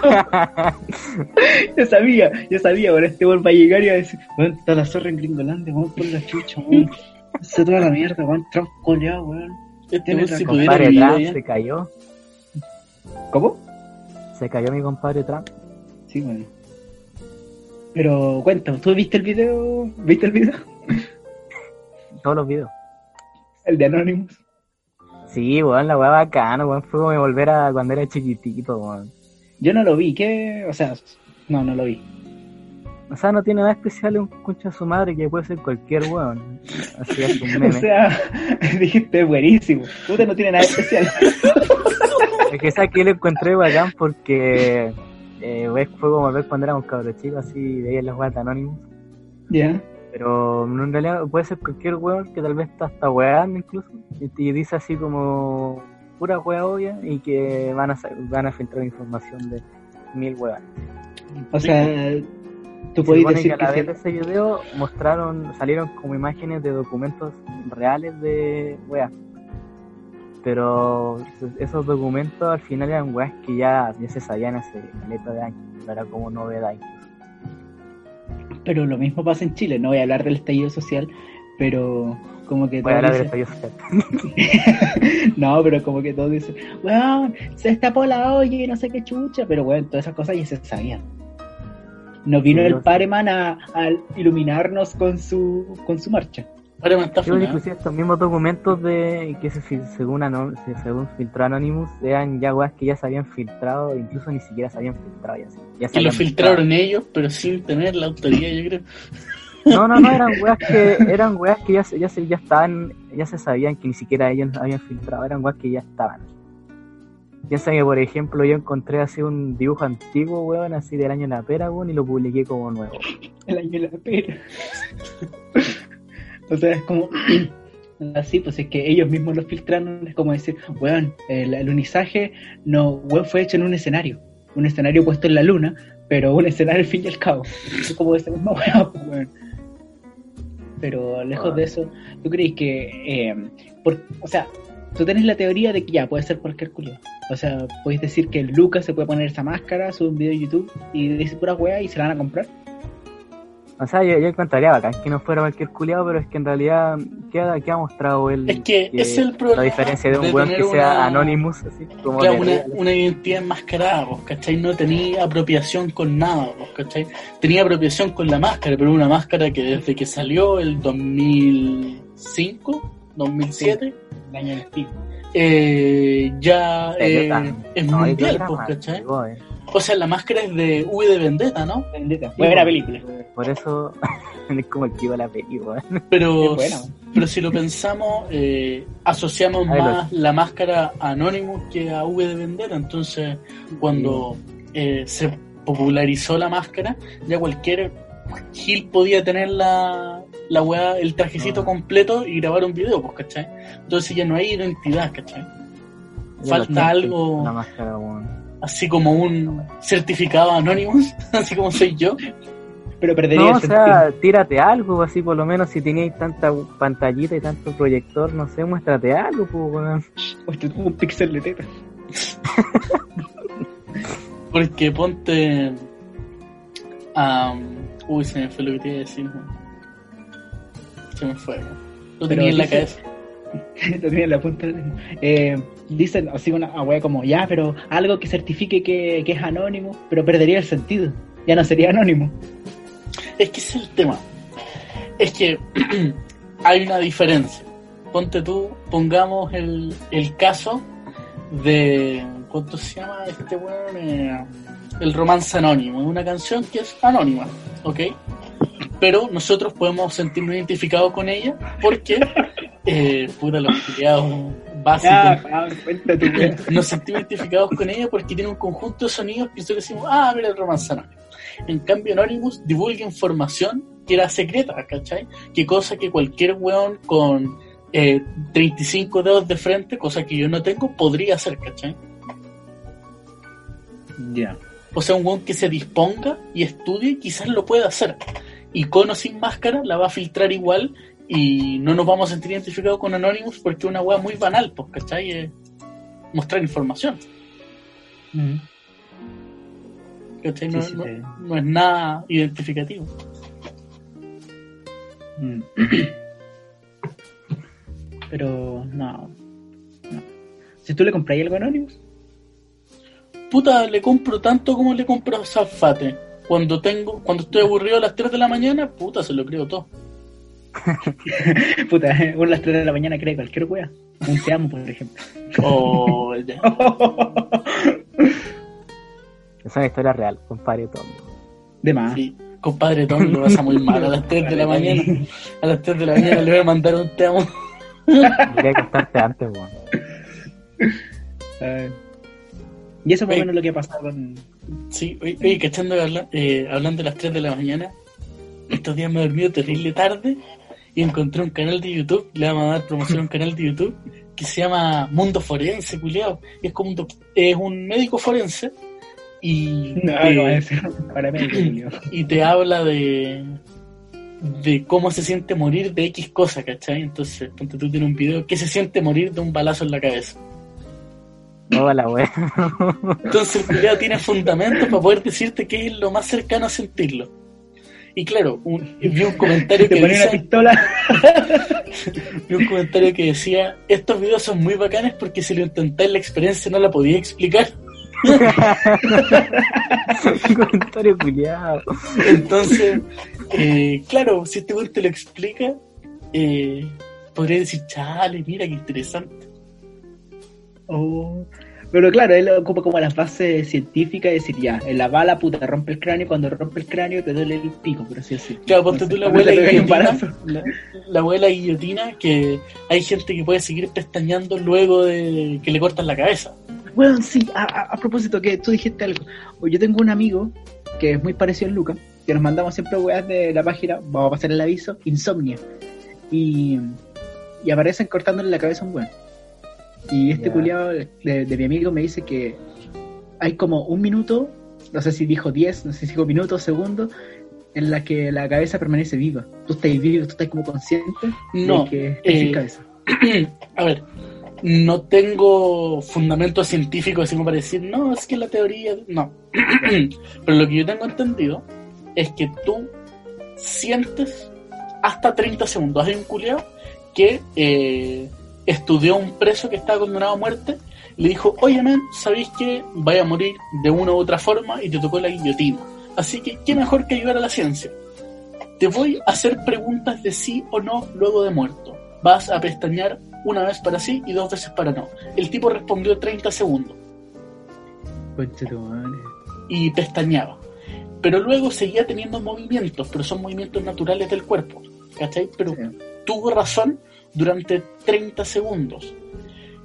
Speaker 2: [LAUGHS]
Speaker 1: Yo sabía, yo sabía, ahora este weón va a llegar y va a decir, weón, está la zorra en Gringolandia, weón, por la chucha, weón. Se toda la mierda, weón, Trump coleado, weón.
Speaker 2: Este weón, pudiera
Speaker 3: compadre
Speaker 2: vivir
Speaker 3: Trump
Speaker 2: allá.
Speaker 3: se cayó
Speaker 1: ¿Cómo?
Speaker 3: se cayó mi compadre Trump
Speaker 1: Sí, weón. Pero cuéntame, ¿tú viste el video? ¿Viste el video?
Speaker 3: todos los videos
Speaker 1: El de Anonymous.
Speaker 3: Sí, weón, la weá bacana, weón. Fue como volver a cuando era chiquitito, weón.
Speaker 1: Yo no lo vi, ¿qué? O sea, no, no lo vi.
Speaker 3: O sea, no tiene nada especial un concha de su madre que puede ser cualquier weón. Así es un [LAUGHS]
Speaker 1: O
Speaker 3: meme.
Speaker 1: sea, [LAUGHS] dijiste buenísimo. Puta, no tiene nada especial. [LAUGHS]
Speaker 3: Es que esa que lo encontré bacán porque eh, fue como ver cuando éramos cabros chicos, así veías las weas de Anonymous.
Speaker 1: Ya.
Speaker 3: Pero no, en realidad puede ser cualquier weón que tal vez está hasta weando incluso. Y, dice así como pura wea obvia y que van a, van a filtrar información de mil weas.
Speaker 1: O sea, tú
Speaker 3: supone
Speaker 1: decir
Speaker 3: que a la
Speaker 1: que
Speaker 3: vez de ese video mostraron, salieron como imágenes de documentos reales de weas. Pero esos documentos al final eran weas que ya, ya se sabían hace caleta de años, era como novedad.
Speaker 1: Pero lo mismo pasa en Chile. No voy a hablar del estallido social, pero como que
Speaker 3: Voy a hablar del
Speaker 1: dicen-
Speaker 3: estallido social. [LAUGHS]
Speaker 1: no, pero como que todos dicen, weón, se destapó la olla y no sé qué chucha, pero weón, todas esas cosas ya se sabían. No vino
Speaker 3: Sí,
Speaker 1: el
Speaker 3: yo-
Speaker 1: Pareman a, a iluminarnos con su con su marcha.
Speaker 2: Ahora me está
Speaker 3: Sí, bueno,
Speaker 2: funando.
Speaker 3: inclusive estos mismos documentos de que se, según, según filtró Anonymous eran ya weas que ya se habían filtrado, incluso ni siquiera se habían filtrado. Ya, ya se
Speaker 2: Y lo filtraron ellos, pero sin tener la autoridad, yo creo.
Speaker 3: No, no, no, eran [LAUGHS] weas que, eran weas que ya, se- ya, se, ya estaban, ya se sabían que ni siquiera ellos habían filtrado, eran weas que ya estaban. Piensa que, por ejemplo, yo encontré así un dibujo antiguo, weón, así del año de la pera, weón, y lo publiqué como nuevo.
Speaker 1: El año de la pera. [LAUGHS] o sea, es como. [CLEARS THROAT] Así, pues es que ellos mismos lo filtraron. Es como decir, weón, el alunizaje no, weón, fue hecho en un escenario. Un escenario puesto en la luna, pero un [LAUGHS] escenario al fin y al cabo. Es como esa misma pues, weón. Pero lejos de eso, ¿tú crees que. eh, por, o sea, tú tenés la teoría de que ya puede ser cualquier culiado. O sea, podéis decir que Lucas se puede poner esa máscara, sube un video de YouTube y dice pura weá y se la van a comprar.
Speaker 3: O sea, yo, yo encontraría bacán que no fuera cualquier culiado, pero es que en realidad, ¿qué ha, qué ha mostrado él?
Speaker 2: Es que ese es el problema
Speaker 3: La diferencia de un weón que
Speaker 2: tener
Speaker 3: sea
Speaker 2: una-
Speaker 3: Anonymous, así como
Speaker 2: Claro, una, una identidad enmascarada, pues, ¿cachai? No tenía apropiación con nada, pues, ¿cachai? Tenía apropiación con la máscara, pero una máscara que desde que salió el 2005, 2007,
Speaker 1: El año
Speaker 2: eh, ya eh, es
Speaker 3: no,
Speaker 2: mundial,
Speaker 3: que
Speaker 2: pues,
Speaker 3: más,
Speaker 2: ¿cachai?
Speaker 3: eh.
Speaker 2: O sea, la máscara es de V de Vendetta, ¿no?
Speaker 1: Vendetta.
Speaker 3: Sí,
Speaker 1: Buena película.
Speaker 3: Por eso [LAUGHS] es como el que iba a la película.
Speaker 2: Pero, pero si lo pensamos, eh, asociamos
Speaker 3: lo-
Speaker 2: más la máscara a Anonymous que a V de Vendetta. Entonces, cuando eh, se popularizó la máscara, ya cualquier Gil podía tener la, la weá, el trajecito
Speaker 3: Ah.
Speaker 2: completo y grabar un video, pues, ¿cachai? Entonces ya no hay identidad, ¿cachai?
Speaker 3: Ya
Speaker 2: Falta algo-
Speaker 3: La máscara, weón.
Speaker 2: Así como un certificado Anonymous, [LAUGHS] así como soy yo.
Speaker 1: Pero perdería
Speaker 3: No,
Speaker 1: el
Speaker 3: o
Speaker 1: sentido.
Speaker 3: sea, tírate algo, así por lo menos si teníais tanta pantallita y tanto proyector, no sé, muéstrate algo, pues,
Speaker 1: un pixel de teta. [LAUGHS]
Speaker 2: Porque ponte. am, uy, se me fue lo que te iba a decir. Se me fue. Lo tenía en la cabeza. [LAUGHS]
Speaker 1: Lo tenía en la punta. de la lengua. Eh, dicen así una wea como, ya, pero algo que certifique que, que es anónimo, pero perdería el sentido. Ya no sería anónimo.
Speaker 2: Es que ese es el tema. Es que [CLEARS THROAT] hay una diferencia. Ponte tú, pongamos el, el caso de. ¿Cuánto se llama este weón? Eh, el romance anónimo. Es una canción que es anónima, ¿ok? Pero nosotros podemos sentirnos identificados con ella porque, eh, puta, los culiados básicos.
Speaker 1: Tu wea.
Speaker 2: nos sentimos identificados con ella porque tiene un conjunto de sonidos que nosotros decimos, ah, mira el romance anónimo. En cambio, Anonymous divulga información que era secreta, ¿cachai? Que cosa que cualquier weón con eh, 35 dedos de frente, cosa que yo no tengo, podría hacer, ¿cachai?
Speaker 1: Ya.
Speaker 2: O sea, un weón que se disponga y estudie, quizás lo pueda hacer. Y con o sin máscara la va a filtrar igual y no nos vamos a sentir identificados con Anonymous porque es una weá muy banal, pues, ¿cachai? Es mostrar información.
Speaker 1: Mm.
Speaker 2: ¿cachai? No,
Speaker 1: sí,
Speaker 2: no-
Speaker 1: te-
Speaker 2: no es nada identificativo.
Speaker 1: Mm. [CLEARS THROAT] Pero no. no. Si tú le compras algo anónimo,
Speaker 2: Puta, le compro tanto como le compro a Zafate. Cuando tengo, cuando estoy aburrido a las 3 de la mañana, puta, se lo creo todo. [LAUGHS]
Speaker 1: puta, uno a las 3 de la mañana cree cualquier wea. Un te amo, por ejemplo.
Speaker 2: O ya.
Speaker 3: Es una historia real, compadre Tom.
Speaker 1: De más.
Speaker 2: Sí. Compadre Tom lo pasa muy mal a las 3 de la mañana. A las 3 de la mañana le voy a mandar un te amo.
Speaker 3: Quería contarte antes, weón.
Speaker 1: Y eso es más o
Speaker 2: Oye.
Speaker 1: menos lo que ha pasado con.
Speaker 2: Sí, oye, oye, cachando eh, hablando de las 3 de la mañana, estos días me he dormido terrible tarde y encontré un canal de YouTube, le vamos a dar promoción a un canal de YouTube que se llama Mundo Forense, culiao. Y es como un, doc- es un médico forense y,
Speaker 1: No,
Speaker 2: te,
Speaker 1: no, es para mí, [LAUGHS]
Speaker 2: y te habla de de cómo se siente morir de X cosa, ¿cachai? Entonces, ponte tú tienes un video, ¿qué se siente morir de un balazo en la cabeza?
Speaker 3: No, la wea.
Speaker 2: Entonces el culiao tiene fundamentos para poder decirte qué es lo más cercano a sentirlo. Y claro, un- vi un [LAUGHS] comentario que
Speaker 1: una
Speaker 2: dice,
Speaker 1: pistola. [LAUGHS]
Speaker 2: vi un comentario que decía, estos videos son muy bacanes porque si lo intentáis la experiencia no la podía explicar. [LAUGHS]
Speaker 3: Comentario culiado.
Speaker 2: Entonces, eh, claro, si este güey te lo explica, eh, podría decir, chale, mira qué interesante.
Speaker 1: Oh. Pero claro, él ocupa como las bases científicas y decir, ya, en la bala puta rompe el cráneo, cuando rompe el cráneo te duele el pico, por así decirlo.
Speaker 2: Claro, ponte tú la abuela guillotina,
Speaker 1: balazo.
Speaker 2: la, la abuela guillotina, que hay gente que puede seguir pestañeando luego de que le cortan la cabeza.
Speaker 1: Bueno, sí, a, a- a propósito que tú dijiste algo. Yo tengo un amigo que es muy parecido a Luca, que nos mandamos siempre weas de la página, vamos a pasar el aviso, Insomnia. Y, y aparecen cortándole la cabeza a un weón. Y este
Speaker 3: Ya.
Speaker 1: culiado de, de mi amigo me dice que hay como un minuto, no sé si dijo 10, no sé si dijo minutos, segundos, en la que la cabeza permanece viva. Tú estás vivo, tú estás como consciente
Speaker 2: No,
Speaker 1: de que estás sin
Speaker 2: eh,
Speaker 1: cabeza. [CLEARS THROAT]
Speaker 2: A ver, no tengo fundamento científico así como para decir, no, es que la teoría. No. [CLEARS THROAT] Pero lo que yo tengo entendido es que tú sientes hasta 30 segundos. Hay un culiao que eh, estudió a un preso que estaba condenado a muerte le dijo, oye, man, ¿sabéis que vaya a morir de una u otra forma y te tocó la guillotina? Así que, ¿qué mejor que ayudar a la ciencia? Te voy a hacer preguntas de sí o no luego de muerto. Vas a pestañear una vez para sí y dos veces para no. El tipo respondió 30 segundos y pestañeaba. Pero luego seguía teniendo movimientos, pero son movimientos naturales del cuerpo. ¿Cachai? Pero
Speaker 1: Sí.
Speaker 2: tuvo razón durante 30 segundos.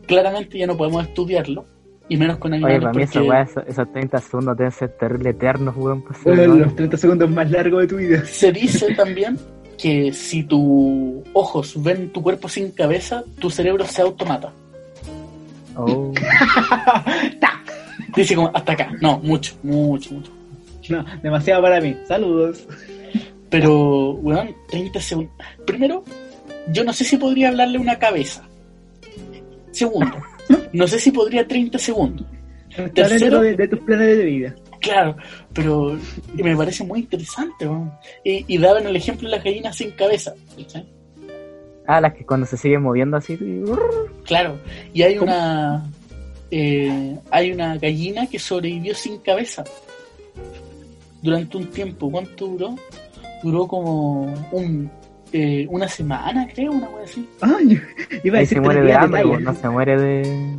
Speaker 2: Claramente ya no podemos estudiarlo, y menos con
Speaker 3: Oye,
Speaker 2: animales.
Speaker 3: para mí esa
Speaker 2: porque
Speaker 3: esos, esos 30 segundos deben ser terrible eternos, weón. Pues,
Speaker 1: Bueno, los 30 segundos más largos de tu vida.
Speaker 2: se dice también que si tus ojos ven tu cuerpo sin cabeza, tu cerebro se automata.
Speaker 3: Oh, [LAUGHS]
Speaker 2: Dice como hasta acá. No, mucho, mucho, mucho.
Speaker 1: No, demasiado para mí. Saludos.
Speaker 2: Pero, weón, 30 segundos. Primero, yo no sé si podría hablarle una cabeza. Segundo, no sé si podría 30 segundos. Tercero-
Speaker 1: de, de tus planes de vida.
Speaker 2: Claro, pero me parece muy interesante, weón. Y, y daban el ejemplo de las gallinas sin cabeza.
Speaker 3: ah, las que cuando se siguen moviendo así.
Speaker 2: Claro, y hay
Speaker 1: ¿Cómo?
Speaker 2: una eh, hay una gallina que sobrevivió sin cabeza durante un tiempo. ¿Cuánto duró? Duró como un eh, una semana, creo, una cosa así.
Speaker 1: Ay, iba a decir
Speaker 3: se muere de hambre, no se muere de.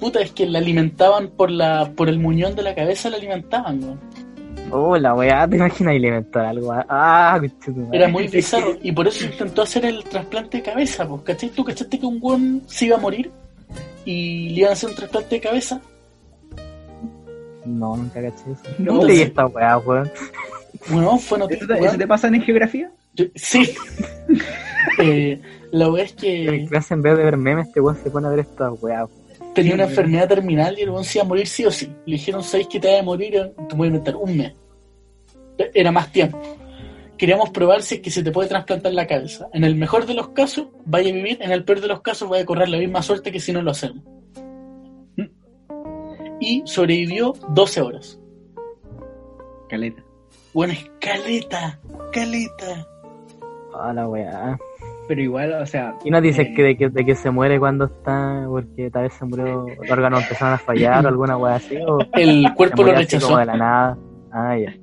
Speaker 2: Puta, es que la alimentaban por la por el muñón de la cabeza, la alimentaban, weón.
Speaker 3: Oh, la weá, te imaginas alimentar algo. Ah, conchetumare.
Speaker 2: Era muy bizarro. Y por eso intentó hacer el trasplante de cabeza, pues, ¿cachai? ¿Tú cachaste que un weón se iba a morir? Y le iban a hacer un trasplante de cabeza.
Speaker 3: No, nunca caché eso.
Speaker 1: No,
Speaker 3: ¿Dónde
Speaker 2: sí.
Speaker 3: leí esta weá, weón?
Speaker 2: Bueno, fue
Speaker 1: ¿Eso
Speaker 2: noticia.
Speaker 1: te, eso te pasa en geografía?
Speaker 2: Sí. [LAUGHS] Eh, la weá es
Speaker 3: En
Speaker 2: que
Speaker 3: clase, en vez de ver memes, este weón se pone a ver esta weá.
Speaker 2: tenía una enfermedad terminal y el weón se iba a morir sí o sí. Le dijeron, ¿sabéis que te vas a morir? Te voy a inventar un mes. Era más tiempo. Queríamos probar si es que se te puede trasplantar la cabeza. En el mejor de los casos, vaya a vivir. En el peor de los casos, vaya a correr la misma suerte que si no lo hacemos. Y sobrevivió 12 horas.
Speaker 1: Caleta.
Speaker 2: Bueno, es caleta, caleta.
Speaker 3: Ah, la weá.
Speaker 1: Pero igual, o sea.
Speaker 3: Y no dices
Speaker 1: eh,
Speaker 3: que de, que de que se muere cuando está, porque tal vez se murió, los órganos empezaron a fallar o alguna weá así, o [LAUGHS]
Speaker 2: El cuerpo lo rechazó.
Speaker 3: como de la nada. Ah, ya.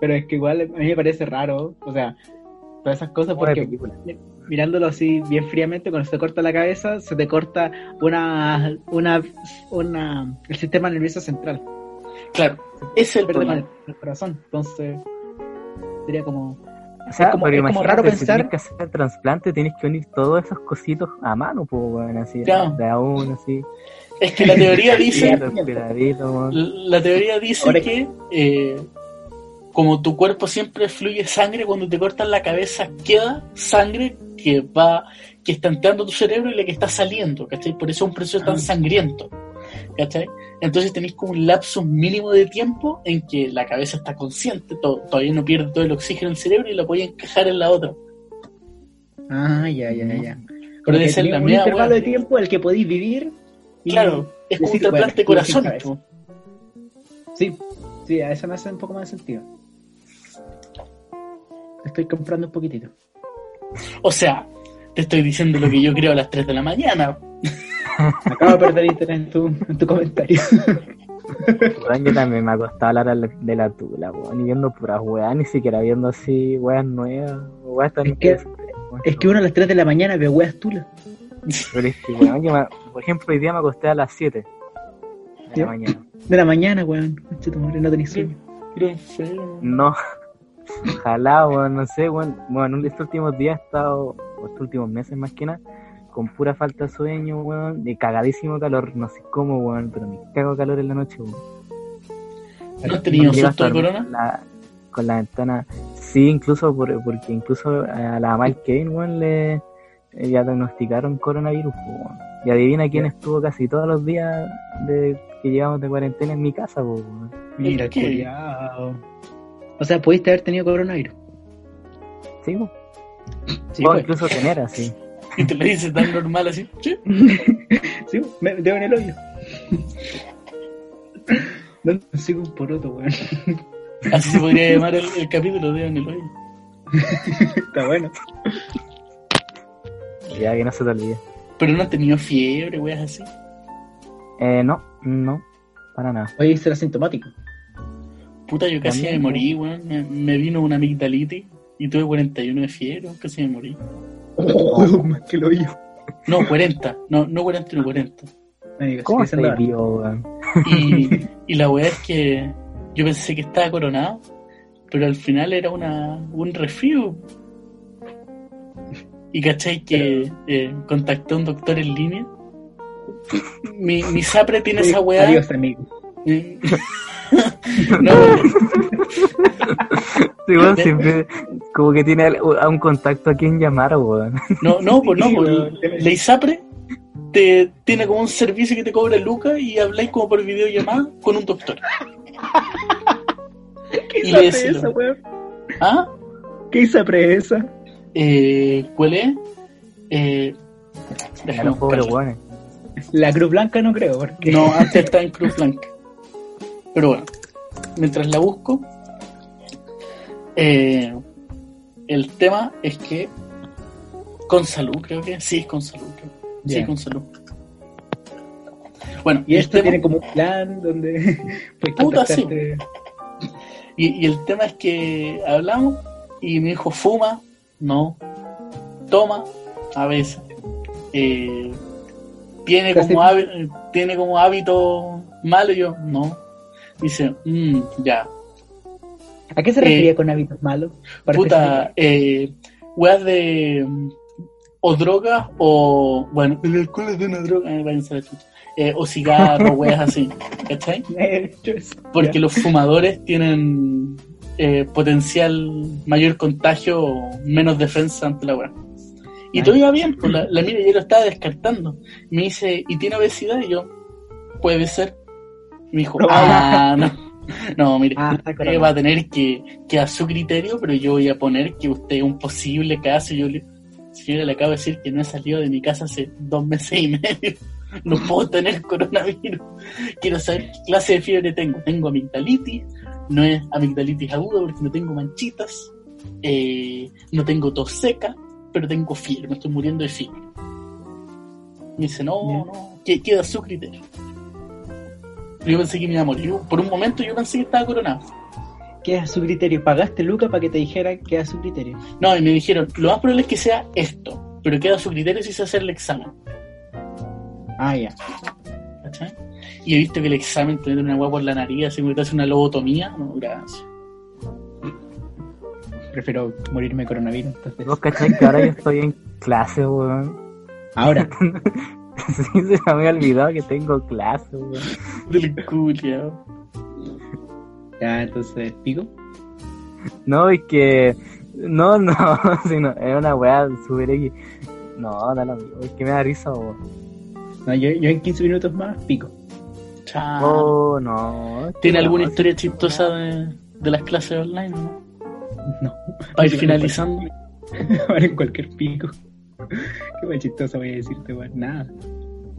Speaker 1: Pero es que igual a mí me parece raro, o sea, todas esas cosas porque mirándolo así bien fríamente, cuando se te corta la cabeza, se te corta una, una, una, el sistema nervioso central,
Speaker 2: Claro, es el problema.
Speaker 1: el corazón, entonces sería como,
Speaker 3: O sea,
Speaker 1: como-
Speaker 3: pero
Speaker 1: es como raro
Speaker 3: si
Speaker 1: pensar-
Speaker 3: tienes que hacer el trasplante, tienes que unir todos esos cositos a mano, pues, weón, así,
Speaker 2: Claro.
Speaker 3: de a uno, así.
Speaker 2: Es que la teoría [LAUGHS] dice, la teoría dice
Speaker 1: Ahora-
Speaker 2: que eh, como tu cuerpo siempre fluye sangre, cuando te cortan la cabeza queda sangre que va, que está entrando tu cerebro y la que está saliendo, ¿cachai? Por eso es un proceso tan
Speaker 1: Ah.
Speaker 2: sangriento, ¿cachai? Entonces tenéis como un lapso mínimo de tiempo en que la cabeza está consciente, to- todavía no pierde todo el oxígeno en el cerebro y la puede encajar en la otra.
Speaker 1: ah, ya, ya, ya.
Speaker 2: Pero
Speaker 1: tenía
Speaker 2: la
Speaker 1: un intervalo de tiempo el que podéis vivir. y-
Speaker 2: Claro, es como un trasplante
Speaker 1: bueno,
Speaker 2: corazón.
Speaker 1: Sí, sí, a eso me hace un poco más de sentido. Estoy comprando un poquitito.
Speaker 2: O sea, te estoy diciendo lo que yo creo a las 3 de la mañana.
Speaker 1: Acabo de perder interés en tu, en tu comentario.
Speaker 3: Weón, yo también me acostaba a la hora de la- tula, weón, y viendo puras weas, ni siquiera viendo así weas nuevas, weas tan
Speaker 1: Es que- es que uno a las 3 de la mañana ve weas tulas.
Speaker 3: Pero es que, weón, yo me- por ejemplo, hoy día me acosté a las 7 de
Speaker 1: ¿Ya?
Speaker 3: la mañana.
Speaker 1: De la mañana, weón. No tenés sueño.
Speaker 3: No, ojalá, weón, no sé, weón. Bueno, en estos últimos días he estado, o estos últimos meses más que nada, con pura falta de sueño, weón, de cagadísimo calor, no sé cómo, weón, pero me cago de calor en la noche, weón.
Speaker 2: ¿No has tenido susto de corona?
Speaker 3: la- con la ventana, sí, incluso por- porque incluso a la Kevin, weón, le eh, ya diagnosticaron coronavirus, weón. Y adivina quién estuvo casi todos los días de que llevamos de cuarentena en mi casa, weón.
Speaker 1: Mira,
Speaker 2: ¿Por qué?
Speaker 1: O sea, pudiste haber tenido coronavirus.
Speaker 3: Sí.
Speaker 1: Sí,
Speaker 3: o
Speaker 1: pues.
Speaker 3: incluso tener así.
Speaker 2: Y te lo dices tan normal así. Sí. [LAUGHS]
Speaker 1: sí, me dedo en el hoyo. No sigo un poroto, weón.
Speaker 2: Así se podría llamar el, el capítulo de en el hoyo. [LAUGHS]
Speaker 1: Está bueno.
Speaker 3: Ya que no se te olvide.
Speaker 2: Pero no has tenido fiebre, weas así.
Speaker 3: Eh, no, no, para nada.
Speaker 1: Oye, ser asintomático.
Speaker 2: Puta, yo casi me morí, weón. Me, me vino una amigdalitis y tuve 41 de fiebre, casi me morí.
Speaker 1: Oh, más que hoyo.
Speaker 2: No, 40. No, no 41, 40.
Speaker 1: Amigo,
Speaker 3: ¿Cómo
Speaker 1: sigue siendo
Speaker 3: estáis vivo, weón?
Speaker 2: Y, y la weá es que yo pensé que estaba coronado, pero al final era una, un resfrío. Y cachai que eh, contacté a un doctor en línea. Mi, mi sapre tiene esa weá.
Speaker 1: Adiós, amigo. [LAUGHS]
Speaker 2: no,
Speaker 3: Sí, weón, siempre como que tiene a un contacto a quien llamar, weón.
Speaker 2: no, no, pues no, pues, la ISAPRE te tiene como un servicio que te cobra lucas y habláis como por videollamada con un doctor. [LAUGHS]
Speaker 1: ¿Qué
Speaker 2: Y
Speaker 1: ISAPRE es esa, weón?
Speaker 2: ¿Ah?
Speaker 1: ¿Qué ISAPRE es esa?
Speaker 2: Eh, ¿Cuál es? Eh, déjame.
Speaker 1: La Cruz Blanca no creo, porque...
Speaker 2: No, [LAUGHS] antes estaba en Cruz Blanca. Pero bueno, mientras la busco, eh, el tema es que con salud, creo que sí, con salud. creo. Sí,
Speaker 1: Ya.
Speaker 2: con salud. Bueno,
Speaker 1: Y esto
Speaker 2: tema-
Speaker 1: tiene como un plan donde [LAUGHS]
Speaker 2: Puta, sí. Y, y el tema es que hablamos y me dijo, fuma, no, toma, a veces. Eh, tiene,
Speaker 1: Casi-
Speaker 2: como hábi- tiene como hábito malo, yo, no. Dice, "Mm, ya,
Speaker 1: ¿A qué se
Speaker 2: Eh,
Speaker 1: refería con hábitos malos?
Speaker 2: Puta, eh, weas de mm, o drogas o, bueno, el alcohol es de una droga, eh. Eh, o cigarros, [LAUGHS] weas así, ¿cachai? Porque los fumadores tienen eh, potencial mayor contagio o menos defensa ante la weá. Y
Speaker 1: Ay.
Speaker 2: todo iba bien, pues la, la mira yo lo estaba descartando. Me dice, ¿y tiene obesidad? Y yo, puede ser. Y me dijo, ah, no. No, mire,
Speaker 1: Ah,
Speaker 2: usted va a tener que, que a su criterio, pero yo voy a poner que usted es un posible caso. Yo le, señora, le acabo de decir que no he salido de mi casa hace dos meses y medio. No puedo tener coronavirus. Quiero saber qué clase de fiebre tengo. Tengo amigdalitis, no es amigdalitis aguda porque no tengo manchitas, eh, no tengo tos seca, pero tengo fiebre, me estoy muriendo de fiebre. Me dice, no,
Speaker 1: Ya.
Speaker 2: no, que queda a su criterio. Yo pensé que me iba a morir. Por un momento yo pensé que estaba coronado.
Speaker 1: ¿Qué es su criterio? ¿Pagaste Luca para que te dijera qué es su criterio?
Speaker 2: No, y me dijeron, lo más probable es que sea esto, pero queda a su criterio si se hace el examen.
Speaker 1: Ah, ya.
Speaker 2: ¿cachai? Y he visto que el examen te mete una hueá por la nariz, así como que te hace una lobotomía. No, gracias.
Speaker 1: Prefiero morirme de coronavirus. Entonces.
Speaker 3: Vos cachai que ahora yo estoy en clase, weón.
Speaker 1: Ahora, [LAUGHS] [LAUGHS]
Speaker 3: Sí, se me había olvidado que tengo clase, weón.
Speaker 2: Del culiao.
Speaker 1: ya, entonces, pico.
Speaker 3: No, es que. No, no, [LAUGHS] sino, era una weá super X. No, da mismo, es que me da risa, weón.
Speaker 1: No, yo, yo en 15 minutos más pico.
Speaker 2: Chao.
Speaker 3: Oh, no.
Speaker 2: ¿Tiene
Speaker 3: no,
Speaker 2: alguna historia chistosa de, de las clases online? ¿no?
Speaker 1: No.
Speaker 2: Para ir finalizando. [LAUGHS]
Speaker 1: Ahora en cualquier pico. Qué más chistoso voy a decirte, weón. Nada.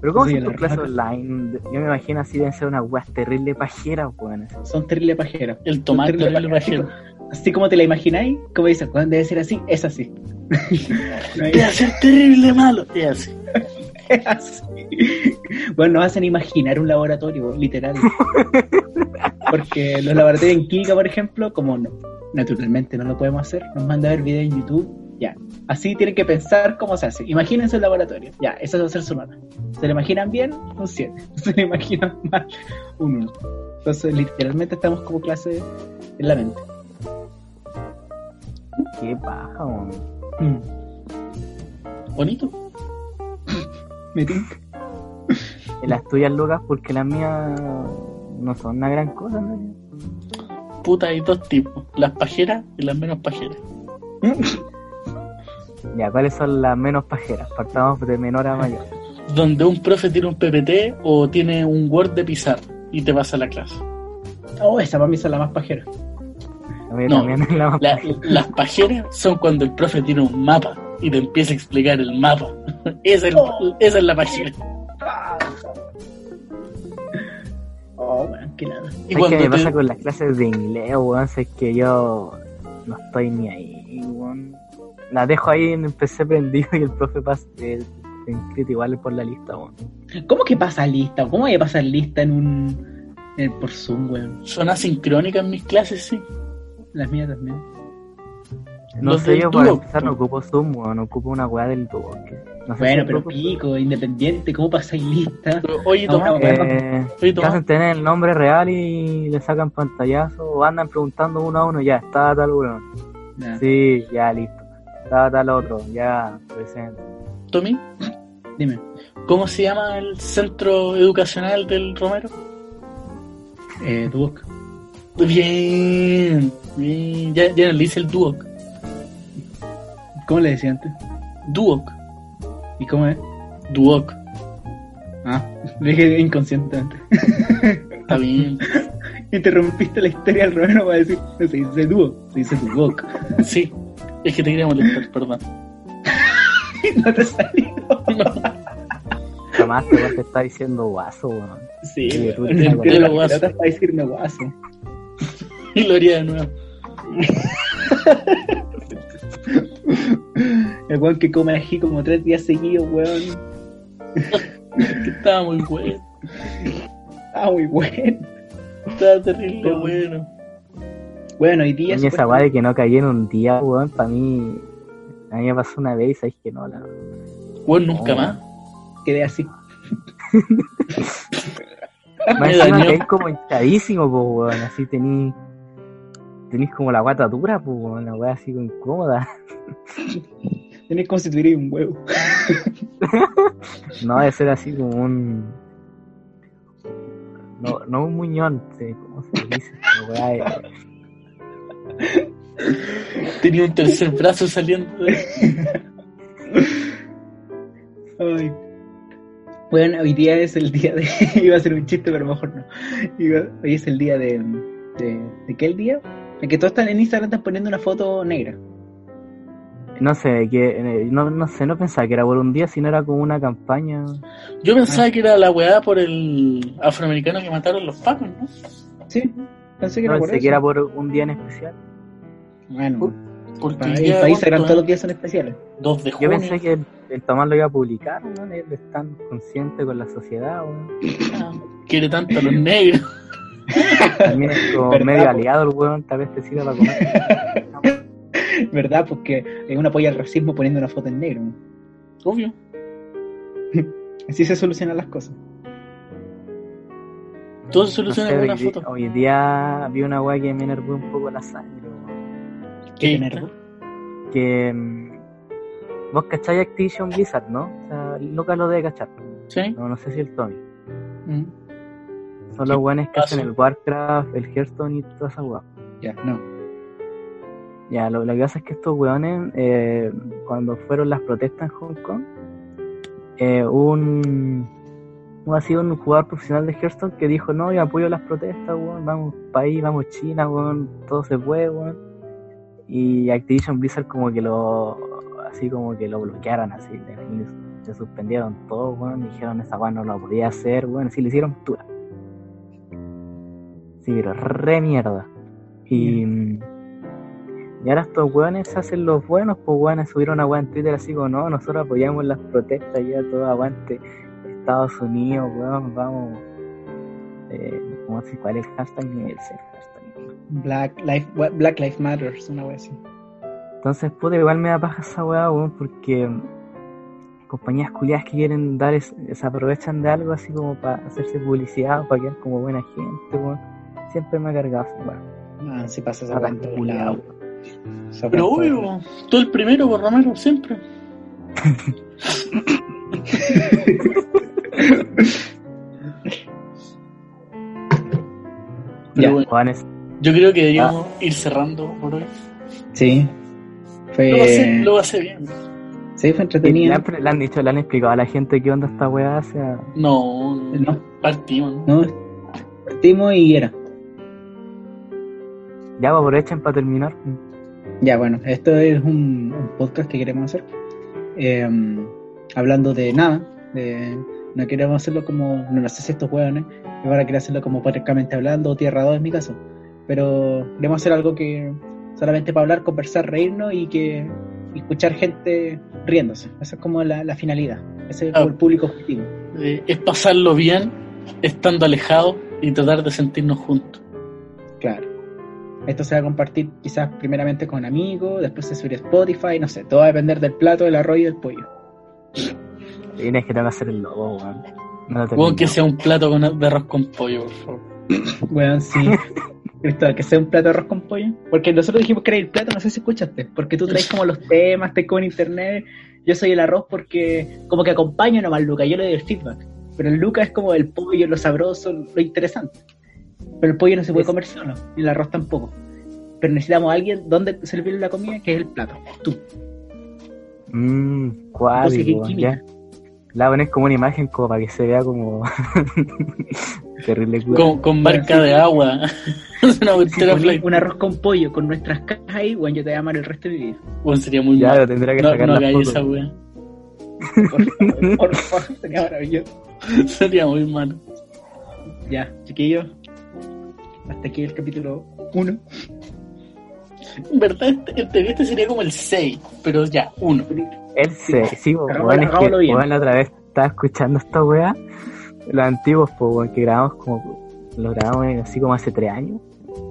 Speaker 3: Pero ¿cómo son tus clases online? Yo me imagino así deben ser unas weas terrible pajeras, weón.
Speaker 1: Son terrible pajeras.
Speaker 2: El tomate
Speaker 1: terrible
Speaker 2: terrible
Speaker 1: pajeras.
Speaker 2: pajero.
Speaker 1: Así como te la imagináis, como dices, weón, debe ser así, es así. [LAUGHS]
Speaker 2: A ser terrible malo. Es así. [LAUGHS]
Speaker 1: es así. Bueno, nos hacen imaginar un laboratorio, literal. [LAUGHS] Porque los laboratorios en química, por ejemplo, como no, naturalmente no lo podemos hacer, nos manda a ver videos en YouTube, ya. Así tienen que pensar cómo se hace. Imagínense el laboratorio, ya, esa va a ser su nota. ¿Se lo imaginan bien? Un 7. [LAUGHS] ¿Se lo imaginan mal? Un 1. Entonces, literalmente estamos como clase en la mente.
Speaker 3: Qué paja.
Speaker 1: Mm.
Speaker 2: Bonito. [LAUGHS]
Speaker 1: Me tinca.
Speaker 3: Las tuyas, Lucas, porque las mías no son una gran cosa, ¿no?
Speaker 2: Puta, hay dos tipos. Las pajeras y las menos pajeras. [LAUGHS]
Speaker 3: Ya, ¿cuáles son las menos pajeras? Partamos de menor a mayor.
Speaker 2: Donde un profe tiene un PPT o tiene un Word de pizarra y te pasa la clase.
Speaker 1: Oh, esa para mí es la más pajera.
Speaker 3: A mí
Speaker 2: No,
Speaker 3: también es la más
Speaker 2: La-
Speaker 3: pajera.
Speaker 2: las pajeras son cuando el profe tiene un mapa y te empieza a explicar el mapa. [LAUGHS] esa, es,
Speaker 1: Oh.
Speaker 2: esa es la pajera.
Speaker 1: Oh, bueno, que nada.
Speaker 2: Y
Speaker 3: ¿Sabes qué me
Speaker 2: te-
Speaker 3: pasa con las clases de inglés, weón? Es que yo no estoy ni ahí, weón. Las dejo ahí en el PC prendido y el profe pasa, eh, se inscrito igual por la lista, weón.
Speaker 1: ¿Cómo que pasa lista? ¿Cómo voy a pasar lista en un. En, por Zoom, weón?
Speaker 2: son asincrónicas mis clases, sí.
Speaker 1: Las mías también.
Speaker 3: No
Speaker 2: Los
Speaker 3: sé, yo para empezar no
Speaker 2: po.
Speaker 3: ocupo Zoom, weón, ocupo una weá del Duoc. No sé
Speaker 1: Bueno,
Speaker 3: si
Speaker 1: pero pico, independiente, ¿cómo pasáis lista?
Speaker 2: Pero, Oye,
Speaker 1: Ah, bueno.
Speaker 3: Eh,
Speaker 2: oye,
Speaker 3: te
Speaker 2: Tomás,
Speaker 3: hacen tener el nombre real y le sacan pantallazo o andan preguntando uno a uno, ya, está tal uno.
Speaker 1: Nah.
Speaker 3: Sí, ya, listo. Está tal otro, ya, presente.
Speaker 2: Tommy,
Speaker 1: Dime.
Speaker 2: ¿cómo se llama el centro educacional del Romero?
Speaker 1: Eh, Duoc.
Speaker 2: Bien, bien. Ya, ya le hice el Duoc.
Speaker 1: ¿Cómo le decía antes?
Speaker 2: Duoc.
Speaker 1: ¿Y cómo es?
Speaker 2: Duoc.
Speaker 1: Ah, le [LAUGHS] dije inconscientemente. [LAUGHS]
Speaker 2: Está bien.
Speaker 1: Interrumpiste la historia al revés, no va a decir, no se dice dúo, se dice Duoc.
Speaker 2: Sí. [LAUGHS] Es que te quería molestar, perdón. [LAUGHS]
Speaker 1: no te salió.
Speaker 3: Jamás te vas a estar diciendo guaso, weón.
Speaker 1: Sí,
Speaker 3: Sí, tú
Speaker 1: weón,
Speaker 3: te
Speaker 1: las
Speaker 2: Guaso.
Speaker 1: para decirme guaso.
Speaker 2: Y lo haría de nuevo. [LAUGHS]
Speaker 1: El weón que come ají como tres días seguidos, weón.
Speaker 2: Que estaba muy bueno.
Speaker 1: Ah, muy bueno.
Speaker 2: Estaba terrible bueno.
Speaker 1: Bueno, hoy día
Speaker 3: Y esa weá de que no caí en un día, weón, para mí. A mí me pasó una vez y sabéis que no, la.
Speaker 2: Bueno, nunca más.
Speaker 1: quedé así. [LAUGHS]
Speaker 3: Más caí como hinchadísimo, pues, weón. Así tení. Tenís como la guata dura, pues, weón. La weá así como incómoda. [LAUGHS]
Speaker 1: Tenés como si tuvierais un huevo. [LAUGHS]
Speaker 3: No, debe ser así como un. No, no un muñón, sí, ¿cómo se dice? La weá es- [LAUGHS]
Speaker 2: Tenía un tercer brazo saliendo de...
Speaker 1: Ay. Bueno, hoy día es el día de. [LAUGHS] Iba a ser un chiste, pero mejor no. Hoy es el día de. ¿De, de qué el día? En que todos están en Instagram están poniendo una foto negra.
Speaker 3: No sé, que, eh, no, no sé, no pensaba que era por un día, sino era como una campaña.
Speaker 2: Yo pensaba que era la weá por el afroamericano que mataron los pacos, ¿no?
Speaker 1: Sí, pensé que
Speaker 3: No
Speaker 1: era por
Speaker 3: pensé
Speaker 1: eso.
Speaker 3: que era por un día en especial.
Speaker 1: Bueno,
Speaker 2: Porque
Speaker 1: para,
Speaker 2: día,
Speaker 1: para Instagram
Speaker 2: ¿cuánto
Speaker 1: todos los días son especiales.
Speaker 2: 2 de
Speaker 3: Yo
Speaker 2: junio.
Speaker 3: pensé que el, el Tomás lo iba a publicar, ¿no? Él es tan consciente con la sociedad.
Speaker 2: Ah, [LAUGHS] Quiere tanto a los negros. [LAUGHS]
Speaker 3: También es como
Speaker 1: ¿Verdad,
Speaker 3: medio aliado el weón, tal vez te sirva para comer.
Speaker 1: ¿Verdad? Porque uno apoya el racismo poniendo una foto en negro. ¿no?
Speaker 2: Obvio. [LAUGHS]
Speaker 1: Así se solucionan las cosas.
Speaker 2: Todo se
Speaker 3: No
Speaker 2: soluciona
Speaker 3: sé,
Speaker 2: con una foto.
Speaker 3: hoy día vi una weá que me enervó un poco la sangre,
Speaker 2: ¿Qué?
Speaker 1: nervio.
Speaker 3: Que. mm, Vos cacháis Activision Blizzard, ¿no? O sea, Lucas lo debe cachar.
Speaker 2: ¿Sí?
Speaker 3: No, no sé si el Tommy.
Speaker 1: Mm,
Speaker 3: Son los weones que hacen el Warcraft, el Hearthstone y toda esa weá.
Speaker 1: Ya, no.
Speaker 3: Ya, lo, lo que pasa es que estos weones, eh, cuando fueron las protestas en Hong Kong, eh, hubo un, hubo así un jugador profesional de Hearthstone que dijo, no, yo apoyo las protestas, weón, vamos país, vamos China, weón, todo se puede, weón. Y Activision Blizzard como que lo, así como que lo bloquearon, así, y se suspendieron todo, weón, dijeron, esa weón no lo podía hacer, weón, así le hicieron pura. Sí, pero re mierda. Y... Y ahora estos weones se hacen los buenos, pues weones subieron weá en Twitter así como, no, nosotros apoyamos las protestas, ya todo aguante Estados Unidos, weón, vamos. Eh, ¿Cómo se cuál es el hashtag? El hashtag.
Speaker 1: Black Life, Black Life Matters, una wea así.
Speaker 3: Entonces, puta, igual me da paja esa weá, weón, porque compañías culiadas que quieren dar, es- se aprovechan de algo así como para hacerse publicidad, para quedar como buena gente, weón. Siempre me ha cargado esa weá.
Speaker 1: Ah, sí pasa esa. Esa
Speaker 2: Pero
Speaker 1: todos
Speaker 2: obvio, todo el primero por Romero, siempre. Pero [LAUGHS]
Speaker 1: Ya.
Speaker 2: bueno, yo creo que deberíamos ir cerrando por hoy.
Speaker 1: Sí.
Speaker 2: Lo pasé, lo pasé bien.
Speaker 1: sí, fue
Speaker 3: le,
Speaker 1: entretenido.
Speaker 3: han, le han dicho, le han explicado a la gente qué onda esta weá, o sea,
Speaker 2: No, no,
Speaker 1: No,
Speaker 2: partimos. ¿no?
Speaker 1: no. Partimos y era.
Speaker 3: ya pues, aprovechen para terminar.
Speaker 1: Ya, bueno, esto es un, un podcast que queremos hacer. eh, hablando de nada. De, no queremos hacerlo como. No lo sé si estos hueones. Ahora quiero hacerlo como podcast hablando o tierra 2 en mi caso. Pero queremos hacer algo que. Solamente para hablar, conversar, reírnos y que. y escuchar gente riéndose. Esa es como la, la finalidad. Ese es como
Speaker 2: Ah.
Speaker 1: el público objetivo.
Speaker 2: Eh, es pasarlo bien, estando alejados y tratar de sentirnos juntos.
Speaker 1: Claro. Esto se va a compartir quizás primeramente con amigos, después se subirá a Spotify, no sé, todo va a depender del plato, del arroz y del pollo.
Speaker 3: Tienes que tengo que hacer el logo, weón. No
Speaker 2: que sea un plato con, de arroz con pollo, por favor.
Speaker 1: Bueno, sí. [LAUGHS] Cristóbal, que sea un plato de arroz con pollo. Porque nosotros dijimos que era el plato, no sé si escuchaste. Porque tú traes como los temas, te con internet. Yo soy el arroz porque como que acompaño nomás Luca, yo le doy el feedback. Pero el Luca es como el pollo, lo sabroso, lo interesante. Pero el pollo no se puede comer solo, y el arroz tampoco. Pero necesitamos a alguien donde servirle la comida, que es el plato. Tú.
Speaker 3: Mmm, cuál,
Speaker 1: Entonces,
Speaker 3: La pones como una imagen como para que se vea como [LAUGHS] terrible.
Speaker 2: Con, con marca
Speaker 1: Bueno, sí.
Speaker 2: de agua. es [LAUGHS] una flight.
Speaker 1: un arroz con pollo con nuestras cajas ahí, bueno, yo te voy a amar el resto de mi vida.
Speaker 2: Bueno, sería muy
Speaker 3: Ya
Speaker 2: mal.
Speaker 3: lo tendrá que
Speaker 2: No,
Speaker 3: sacar
Speaker 2: no
Speaker 3: foto.
Speaker 2: esa wea.
Speaker 1: Por favor, por favor, sería maravilloso. [LAUGHS]
Speaker 2: sería muy malo.
Speaker 1: Ya, chiquillos. Hasta aquí el capítulo 1. [LAUGHS]
Speaker 2: En verdad, este, este, este sería como el 6, pero ya, uno.
Speaker 3: Él se, sí, po,
Speaker 1: Hagámoslo-
Speaker 3: weón, es que, otra vez estaba escuchando esta weá, los antiguos, pues, weón, que grabamos como, lo grabamos en- así como hace tres años,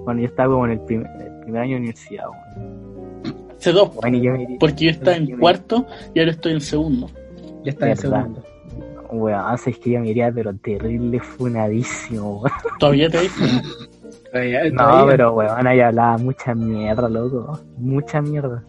Speaker 3: cuando yo estaba como en el, prim- el primer año de universidad, weón.
Speaker 2: Hace dos,
Speaker 3: yo me
Speaker 2: porque yo estaba en cuarto y ahora estoy en segundo.
Speaker 1: Ya está en
Speaker 3: Verdad.
Speaker 1: segundo.
Speaker 3: weón, es que yo me iría, pero terrible funadísimo, weón.
Speaker 2: Todavía te dije. [LAUGHS]
Speaker 1: Todavía-
Speaker 3: No,
Speaker 1: todavía.
Speaker 3: pero weón, ahí hablaba mucha mierda, loco, mucha mierda.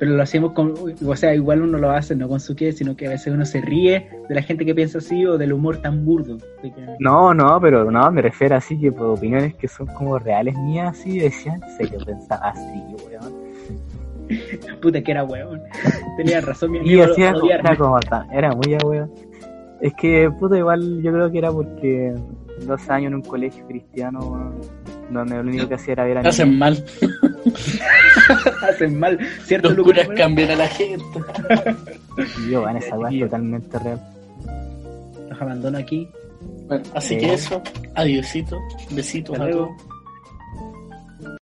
Speaker 1: Pero lo hacemos con. O sea, igual uno lo hace no con su qué, sino que a veces uno se ríe de la gente que piensa así o del humor tan burdo. Que-
Speaker 3: No, no, pero no, me refiero así que por opiniones que son como reales mías, así, decían, sé que pensaba así, weón. [LAUGHS]
Speaker 1: Puta que era weón. Tenía [LAUGHS] razón, mi
Speaker 3: Y
Speaker 1: amigo.
Speaker 3: hacía como,
Speaker 1: odiarme.
Speaker 3: era como tan- era muy ya, weón. Es que, puta, igual yo creo que era porque dos años en un colegio cristiano, weón, donde lo único que hacía era ver a
Speaker 2: Hacen mal. [LAUGHS]
Speaker 1: Hacen mal, ¿cierto?
Speaker 2: Los curas cambian a la gente.
Speaker 3: Yo, weón, esa weá es totalmente real.
Speaker 1: Los abandono aquí.
Speaker 2: Bueno, así
Speaker 3: Sí.
Speaker 2: que eso. Adiosito. Besitos
Speaker 1: Hasta
Speaker 2: a
Speaker 1: luego.
Speaker 2: todos.